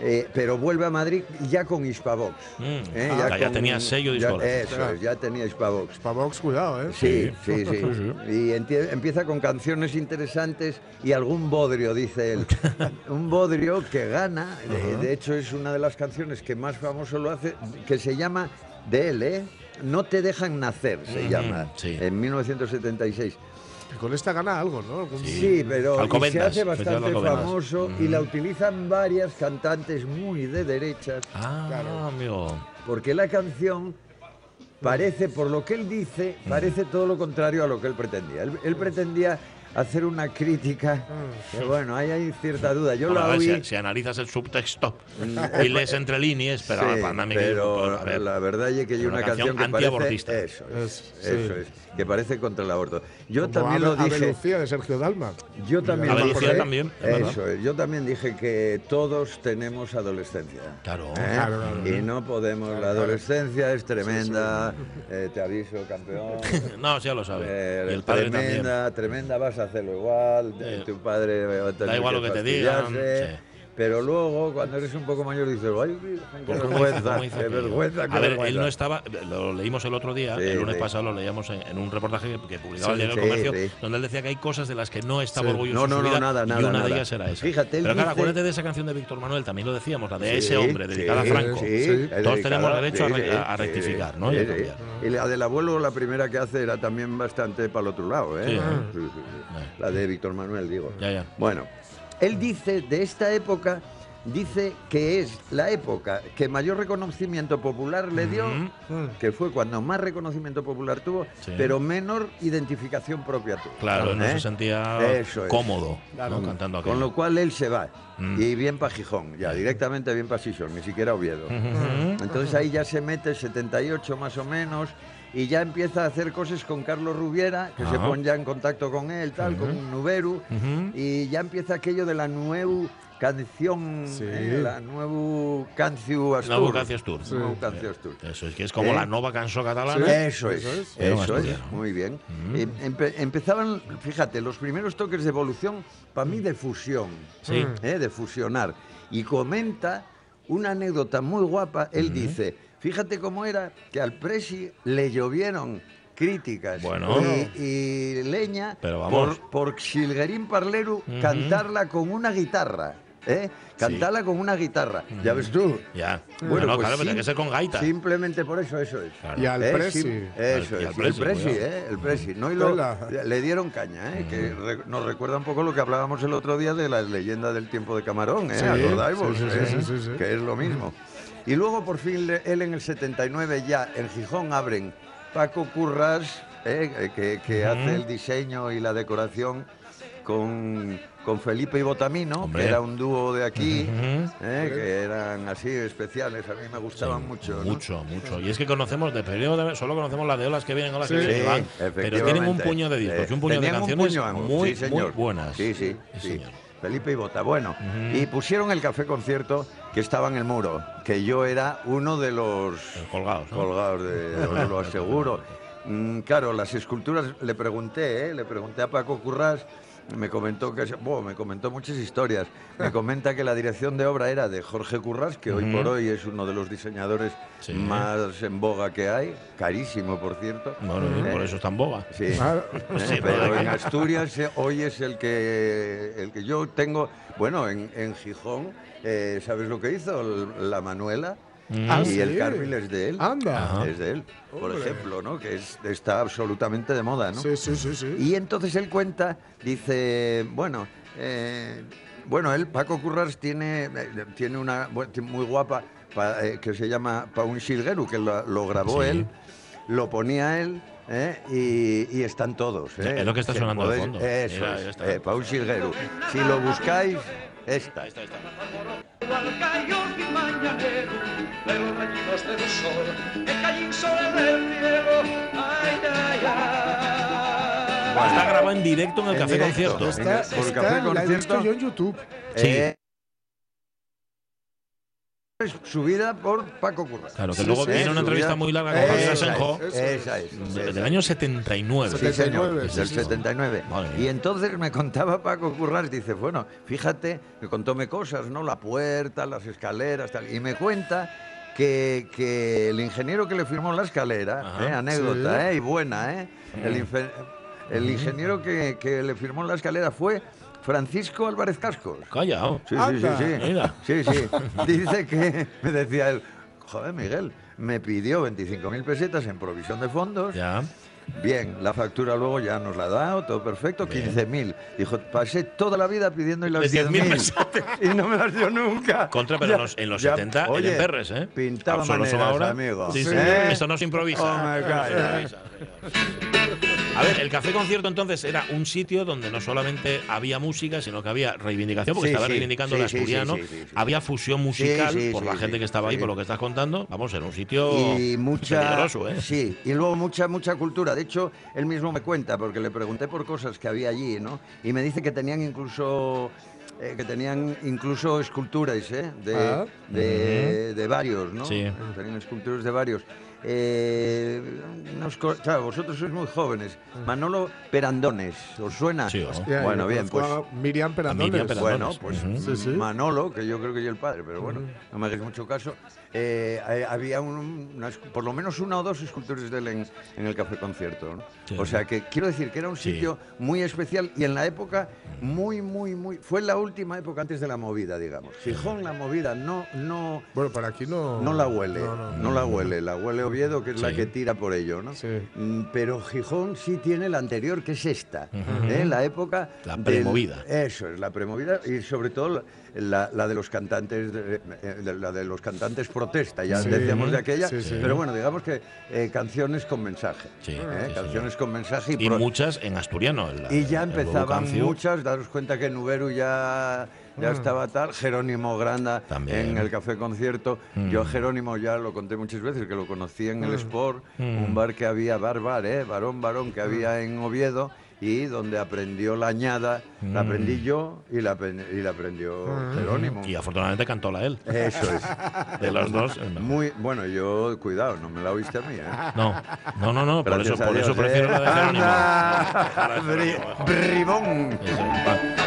eh, pero vuelve a Madrid ya con Hispavox. Mm. Eh, Ah, ya tenía sello ya- discográfico. Eso es, ya tenía Hispavox. Pa' Vox, cuidado, ¿eh? Sí, sí, sí. Sí, (laughs) sí. Y empieza con canciones interesantes y algún bodrio, dice él. (laughs) Un bodrio que gana, de, de hecho es una de las canciones que más famoso lo hace, que se llama de él, ¿eh? No te dejan nacer, se llama, sí. en 1976. Que con esta gana algo, ¿no? Algún- Sí, pero y se hace bastante famoso y la utilizan varias cantantes muy de derechas, Ah, amigo. porque la canción parece, por lo que él dice, parece todo lo contrario a lo que él pretendía. Él, él pretendía hacer una crítica, que bueno, ahí hay cierta duda. Yo la oí... si, si analizas el subtexto y lees entre líneas, pero Sí, para Miguel, pero pues, a ver, la verdad es que hay una una, canción canción, que parece antiabortista. eso, es, Es- eso sí. es, que parece contra el aborto. Yo Como también Ave- lo Ave dije. Lucía de Sergio Dalma. Yo también Ave lo Lucía dije, también. Eso es, yo también dije que todos tenemos adolescencia. Claro. ¿eh? Claro, claro. Y no podemos, la adolescencia es tremenda, eh, te aviso, campeón. (laughs) No, ya lo sabe. eh, y el padre también. tremenda, tremenda, vas a hacerlo igual, Eh, tu padre va a tener Da igual que lo que te digan. sí. Pero luego, cuando eres un poco mayor, dices, ay, qué vergüenza, hizo- cómo hizo qué vergüenza, qué A ver, él no estaba, lo leímos el otro día, Sí, el lunes sí. pasado lo leíamos en, en un reportaje que, que publicaba Sí, el Diario del sí, Comercio, sí. donde él decía que hay cosas de las que no estaba Sí. orgulloso No, no, no, vida, nada, y nada, una nada. de ellas era esa. Fíjate, Pero claro, dice- acuérdate de esa canción de Víctor Manuel, también lo decíamos, la de ese hombre, dedicada sí, a Franco. sí, Sí. es Todos tenemos derecho a rectificar, ¿no? Y a sí, sí. cambiar. Y la del abuelo, la primera que hace era también bastante para el otro lado, ¿eh? Sí. La de Víctor Manuel, digo. Ya, ya. Bueno, él dice de esta época, dice que es la época que mayor reconocimiento popular le dio, que fue cuando más reconocimiento popular tuvo, Sí. pero menor identificación propia tuvo. Claro, no ¿Eh? se sentía Eso es. cómodo ¿no? cantando aquello. Con lo cual él se va. Mm. Y bien para Gijón, ya directamente bien para Sison, ni siquiera Oviedo. Entonces ahí ya se mete 78 más o menos y ya empieza a hacer cosas con Carlos Rubiera, que se Ajá. pone ya en contacto con él, tal, con Nuberu, y ya empieza aquello de la nueva canción, Sí. eh, la nueva canción Astur. Nuevo Cancio Astur. Sí. Nuevo Cancio Astur. Eso es que es como ¿Eh? la nova canción catalana. Eso es, Eso eso es. es, Nueva asturiana. muy bien. Mm. Empe- empezaban, fíjate, los primeros toques de evolución, para mí de fusión, Sí. ¿eh? de fusionar. Y comenta una anécdota muy guapa, él dice, fíjate cómo era que al Presi le llovieron críticas Bueno. y, y leña Pero vamos. por, por Xilguerín Parleru cantarla con una guitarra. ¿eh? Cantarla con una guitarra. Ya ves tú. Ya. Bueno, Bueno, pues claro, tiene que ser con gaita. Simplemente por eso, eso es. Claro. Y al Eh, Presi. Eso Al- y es, al Presi, el Presi. ¿eh? El Presi. No, y lo- le dieron caña, ¿eh? Que re- nos recuerda un poco lo que hablábamos el otro día de la leyenda del tiempo de Camarón, ¿eh? Sí, ¿Acordáis vos, sí, sí, eh? sí, sí, sí, sí. Que es lo mismo. Y luego, por fin, él en el 79 ya en Gijón abren Paco Curras, ¿eh? Eh, que, hace el diseño y la decoración con, con Felipe y Botamino, Hombre. que era un dúo de aquí. ¿eh? que eran así especiales, a mí me gustaban mucho. ¿no? Mucho, mucho. Y es que conocemos, de periodo de- solo conocemos las de olas que vienen, olas que Sí. vienen, que van, pero tienen un puño de discos un puño de tenían canciones puño muy, sí, señor. muy buenas. Sí, sí, Sí, sí. señor. Felipe y Bota. Bueno, y pusieron el café concierto que estaba en el muro, que yo era uno de los Colgados. ¿no? colgados, de, (laughs) lo aseguro. (laughs) Mm, claro, las esculturas, le pregunté, ¿eh? le pregunté a Paco Currás, me comentó que bueno, me comentó muchas historias. Me (laughs) comenta que la dirección de obra era de Jorge Currás, que hoy por hoy es uno de los diseñadores Sí. más en boga que hay, carísimo por cierto. Bueno, bien, Eh, por eso está en boga. Sí. (laughs) Eh, pero ¿verdad en? Asturias eh, hoy es el que el que yo tengo. Bueno, en, en Gijón, ¿sabes lo que hizo? La Manuela. Ah, y sí. el Carmel es de él. Anda. Es de él, por Hombre. ejemplo, ¿no? Que es, está absolutamente de moda, ¿no? Sí, sí, sí, sí. Y entonces él cuenta, dice, bueno, eh, bueno, él, Paco Currars, tiene, eh, tiene una muy guapa pa- eh, que se llama Pa un Xilguero, que lo, lo grabó Sí. él, lo ponía él. ¿eh? Y, y están todos. ¿eh? Es lo que está Que sonando de fondo. Eso Mira, es, ahí está. eh, Pa un Xilguero. Si lo buscáis, esta. Está, ahí está. Está grabado en directo en el En café directo. concierto. En el- Está, por está- Café la he Concierto. visto yo en YouTube. Sí. Eh, subida por Paco Currás. Claro, que Sí, luego sí, viene una subida- entrevista muy larga con Javier Asenjo. Esa es. Del es. año 79. Sí, señor, 79, del sí, sí. 79. Madre mía. Y entonces me contaba Paco Currás, dice, bueno, fíjate, me contóme cosas, ¿no? La puerta, las escaleras, tal. Y me cuenta que, que el ingeniero que le firmó la escalera, Ajá. ¿eh? anécdota, Sí. ¿eh? Y buena, ¿eh? El ingeniero que, que le firmó la escalera fue Francisco Álvarez Cascos. Calla. Sí, sí, sí, sí. Sí, sí. Dice que, (laughs) me decía él, joder, Miguel, me pidió 25.000 pesetas en provisión de fondos. Ya. Bien, la factura luego ya nos la ha dado, todo perfecto, 15.000. Dijo, pasé toda la vida pidiendo y las De 10.000 10.000 y no me las dio nunca. Contra, pero Ya- en los, en los ya- 70 oye, eran perres, ¿eh? Pintaba maneras, ahora. amigo. Sí, sí. ¿Eh? Esto no se improvisa. Oh, me calla. A ver, el café concierto entonces era un sitio donde no solamente había música, sino que había reivindicación, porque Sí, estaba sí, reivindicando sí, el sí, sí, asturiano. sí, sí, sí. Había fusión musical Sí, sí, por sí, la sí, gente que estaba ahí, por lo que estás contando. Vamos, era un sitio y mucha peligroso, ¿eh? sí y luego mucha mucha cultura de hecho él mismo me cuenta porque le pregunté por cosas que había allí no y me dice que tenían incluso eh, que tenían incluso esculturas ¿eh? de, Ah. de, de varios no Sí. tenían esculturas de varios eh, unos co- claro, vosotros sois muy jóvenes. Manolo Perandones, ¿os suena? Sí, Bueno, bien, pues Miriam Perandones. Bueno, pues. Manolo, que yo creo que yo el padre, pero bueno, no me hagáis mucho caso. Eh, eh, había un- unas- por lo menos una o dos esculturas de él en, en el café concierto. ¿no? Sí. O sea que quiero decir que era un Sí. sitio muy especial y en la época muy, muy, muy. Fue la última época antes de la movida, digamos. Gijón, la movida, no, no. Bueno, para aquí no. No la huele, No, no, no. la huele, la huele Oviedo, que es la que tira por ello, ¿no? Sí. Mm, Pero Gijón sí tiene la anterior, que es esta, ¿eh? la época... La del- premovida. eso es, la premovida y sobre todo la, de los cantantes, de, eh, de- la de los cantantes protesta, ya Sí. decíamos de aquella, Sí, sí. pero bueno, digamos que eh, canciones con mensaje, Sí, ¿eh? sí, canciones con mensaje y, Y pro- muchas en asturiano. en la- y ya empezaban muchas, daros cuenta que Nuberu ya, ya estaba tal, Jerónimo Granda También. en el Café Concierto. Yo a Jerónimo ya lo conté muchas veces, que lo conocí en el Sport, un bar que había, bar, bar, ¿eh? Barón, barón, que había en Oviedo y donde aprendió la añada, la aprendí yo y la, y la aprendió Jerónimo. Y afortunadamente cantó la él. Eso es. De los dos. no. Muy, bueno, yo, cuidado, no me la oíste a mí, ¿eh? No, no, no, no, por eso, por eso prefiero ¿eh? la de Jerónimo. ¡Anda! La de Bri- Jerónimo, mejor. bribón. Eso,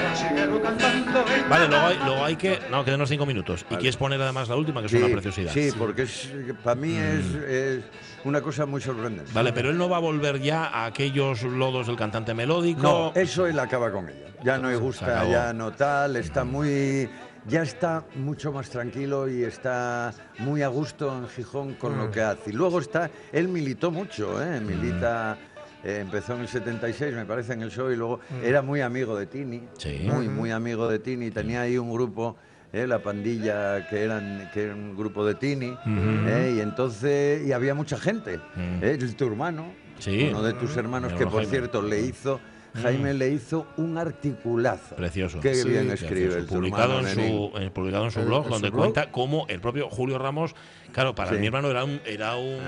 vale. Luego hay, luego hay que. No, quedan unos cinco minutos. Y quieres poner además la última, que es una preciosidad. Sí, porque es, para mí es, es una cosa muy sorprendente. Vale, pero él no va a volver ya a aquellos lodos del cantante melódico. No, eso él acaba con ella. Ya no le gusta, ya no tal, está muy. Ya está mucho más tranquilo y está muy a gusto en Gijón con Mm. lo que hace. Y luego está, él militó mucho, ¿eh? milita. Eh, empezó en el 76, me parece, en el show y luego era muy amigo de Tini. Mm. Sí. Muy, muy amigo de Tini. Tenía ahí un grupo, eh, la pandilla, que, eran, que era un grupo de Tini. eh, y entonces, y había mucha gente. Mm. eh, tu hermano, Sí. uno de tus hermanos, Mi que por cierto le hizo, Jaime le hizo un articulazo. Precioso. Qué Sí, bien escribe el publicado en, su, eh, publicado en su blog, en donde su blog. cuenta cómo el propio Julio Ramos, claro, para Sí. mi hermano era un, era un,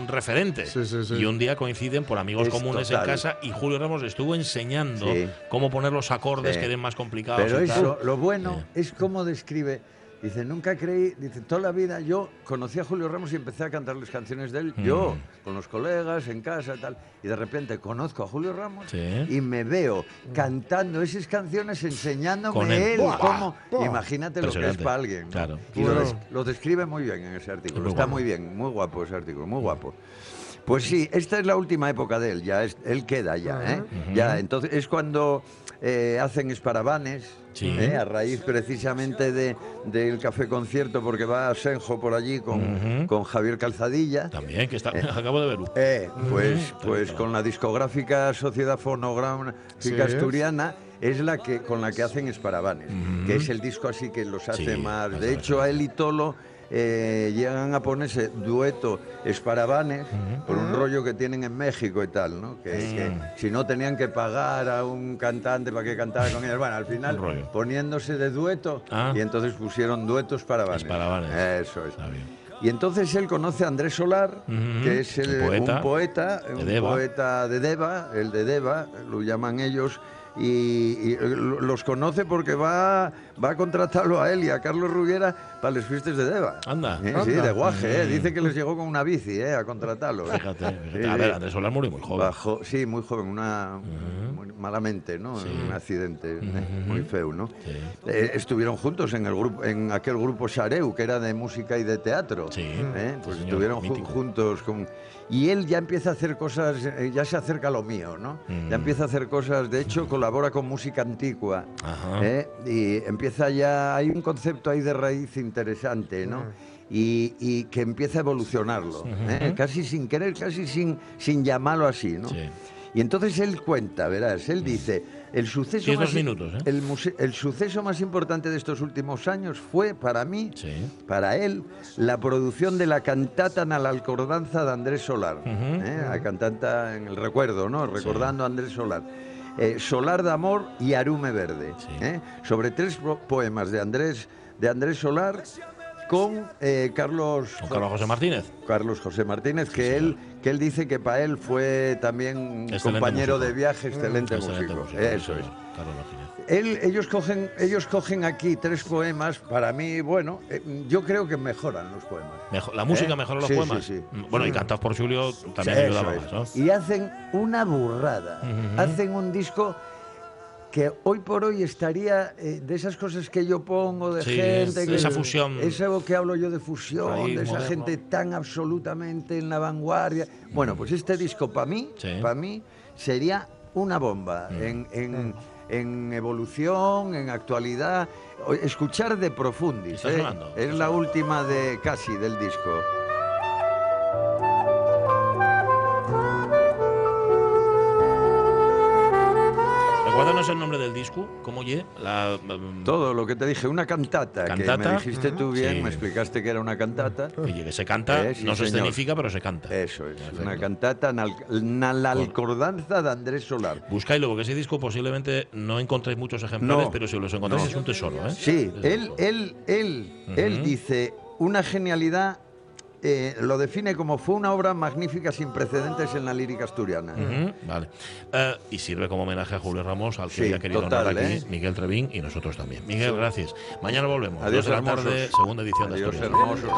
un referente. Sí, sí, sí. Y un día coinciden por amigos Es comunes total. en casa y Julio Ramos le estuvo enseñando Sí. cómo poner los acordes Sí. que den más complicados. Pero y tal. eso, lo bueno es cómo describe. Dice, nunca creí, dice, toda la vida yo conocí a Julio Ramos y empecé a cantarles canciones de él, yo, Mm. con los colegas, en casa, tal. Y de repente conozco a Julio Ramos Sí. y me veo cantando esas canciones, enseñándome Con él. él, cómo. Imagínate lo que es para alguien. ¿no? Claro. Y lo, Bueno. des- lo describe muy bien en ese artículo. Muy Está guapo. muy bien, muy guapo ese artículo, muy guapo. Pues sí, esta es la última época de él, ya es, él queda ya, ¿eh? Ya, entonces es cuando eh, hacen esparavanes, Sí. ¿eh? a raíz precisamente de, del café concierto, porque va a Senjo por allí con, con Javier Calzadilla. También, que está, (laughs) acabo de verlo. Eh, pues, pues con la discográfica Sociedad Fonográfica Sí. Asturiana es la que con la que hacen Esparavanes, que es el disco así que los hace Sí, más. De hecho, a él y Tolo eh, llegan a ponerse dueto Esparavanes por un rollo que tienen en México y tal, ¿no? Que, que si no tenían que pagar a un cantante para que cantara con ellos. Bueno, al final poniéndose de dueto Ah. y entonces pusieron duetos Esparavanes. Esparavanes. Eso es. Está bien. Y entonces él conoce a Andrés Solar, que es el- poeta un poeta, de un Deva. poeta de Deva, el de Deva, lo llaman ellos, y, y, lo- los conoce porque va, va a contratarlo a él y a Carlos Rubiera para las fiestas de Deva. Anda. Eh, Sí, Anda. de guaje, eh. dice que les llegó con una bici eh, a contratarlo. eh. Fíjate, fíjate. Sí, A ver, sí. Andrés Solar murió muy joven. Bajo, sí, muy joven, una, muy malamente, ¿no? Un accidente eh, muy feo, ¿no? Sí. Eh, estuvieron juntos en el grupo, en aquel grupo Sareu, que era de música y de teatro. Sí. ¿eh? Pues Sí, señor, estuvieron ju- juntos con. Y él ya empieza a hacer cosas, ya se acerca a lo mío, ¿no? Mm. Ya empieza a hacer cosas, de hecho, colabora con música antigua. Ajá. Y empieza ya, hay un concepto ahí de raíz interesante, ¿no? Y, y que empieza a evolucionarlo, ¿eh? casi sin querer, casi sin, sin llamarlo así, ¿no? Sí. Y entonces él cuenta, verás, él dice, el suceso, más, dos minutos, ¿eh? el, muse- el suceso más importante de estos últimos años fue para mí, Sí. para él, la producción de la cantata en la alcordanza de Andrés Solar, ¿eh? la cantata en el recuerdo, ¿no? Recordando a Andrés Solar. Eh, Solar de Amor y Arume Verde, Sí. ¿eh? sobre tres po- poemas de Andrés, de Andrés Solar con eh, Carlos, Con Carlos José Martínez. Carlos José Martínez, que él que él dice que para él fue también un compañero músico. de viaje, excelente, Excelente músico. músico, Eso es. Carlos Martínez. Él- ellos, cogen, ellos cogen aquí tres poemas, para mí, bueno, eh, yo creo que mejoran los poemas. Mejor- la música ¿Eh? mejora los Sí, poemas. sí, sí. Bueno, y cantas por Julio también ayudaba más, ¿no? Y hacen una burrada. Hacen un disco que hoy por hoy estaría eh, de esas cosas que yo pongo de Sí, gente es- que esa fusión. eso que hablo yo de fusión Ahí, de esa moderno. gente tan absolutamente en la vanguardia bueno pues este disco para mí Sí. para mí sería una bomba Mm. en, en- en evolución en actualidad escuchar de profundis ¿eh? es la sonando. última de casi del disco Recuérdanos el nombre del disco, ¿cómo oye? La, mm, Todo lo que te dije, una cantata, que Cantata. me dijiste tú bien, Sí. me explicaste que era una cantata. Oye, que se canta, Eh, sí, no se escenifica, pero se canta. Eso es, Perfecto. una cantata nal- nalalcordanza de Andrés Solar. Buscáislo, porque ese disco posiblemente no encontréis muchos ejemplares, No. pero si los encontráis No. es un tesoro, ¿eh? Sí, él, él, él, él dice una genialidad, eh, lo define como fue una obra magnífica sin precedentes en la lírica asturiana. Vale. Eh, y sirve como homenaje a Julio Ramos, al que Sí, haya querido total, honrar aquí, ¿eh? Miguel Trevín y nosotros también. Miguel, gracias. Mañana volvemos. Adiós, Dos de la tarde, segunda edición de Asturias. hermosos.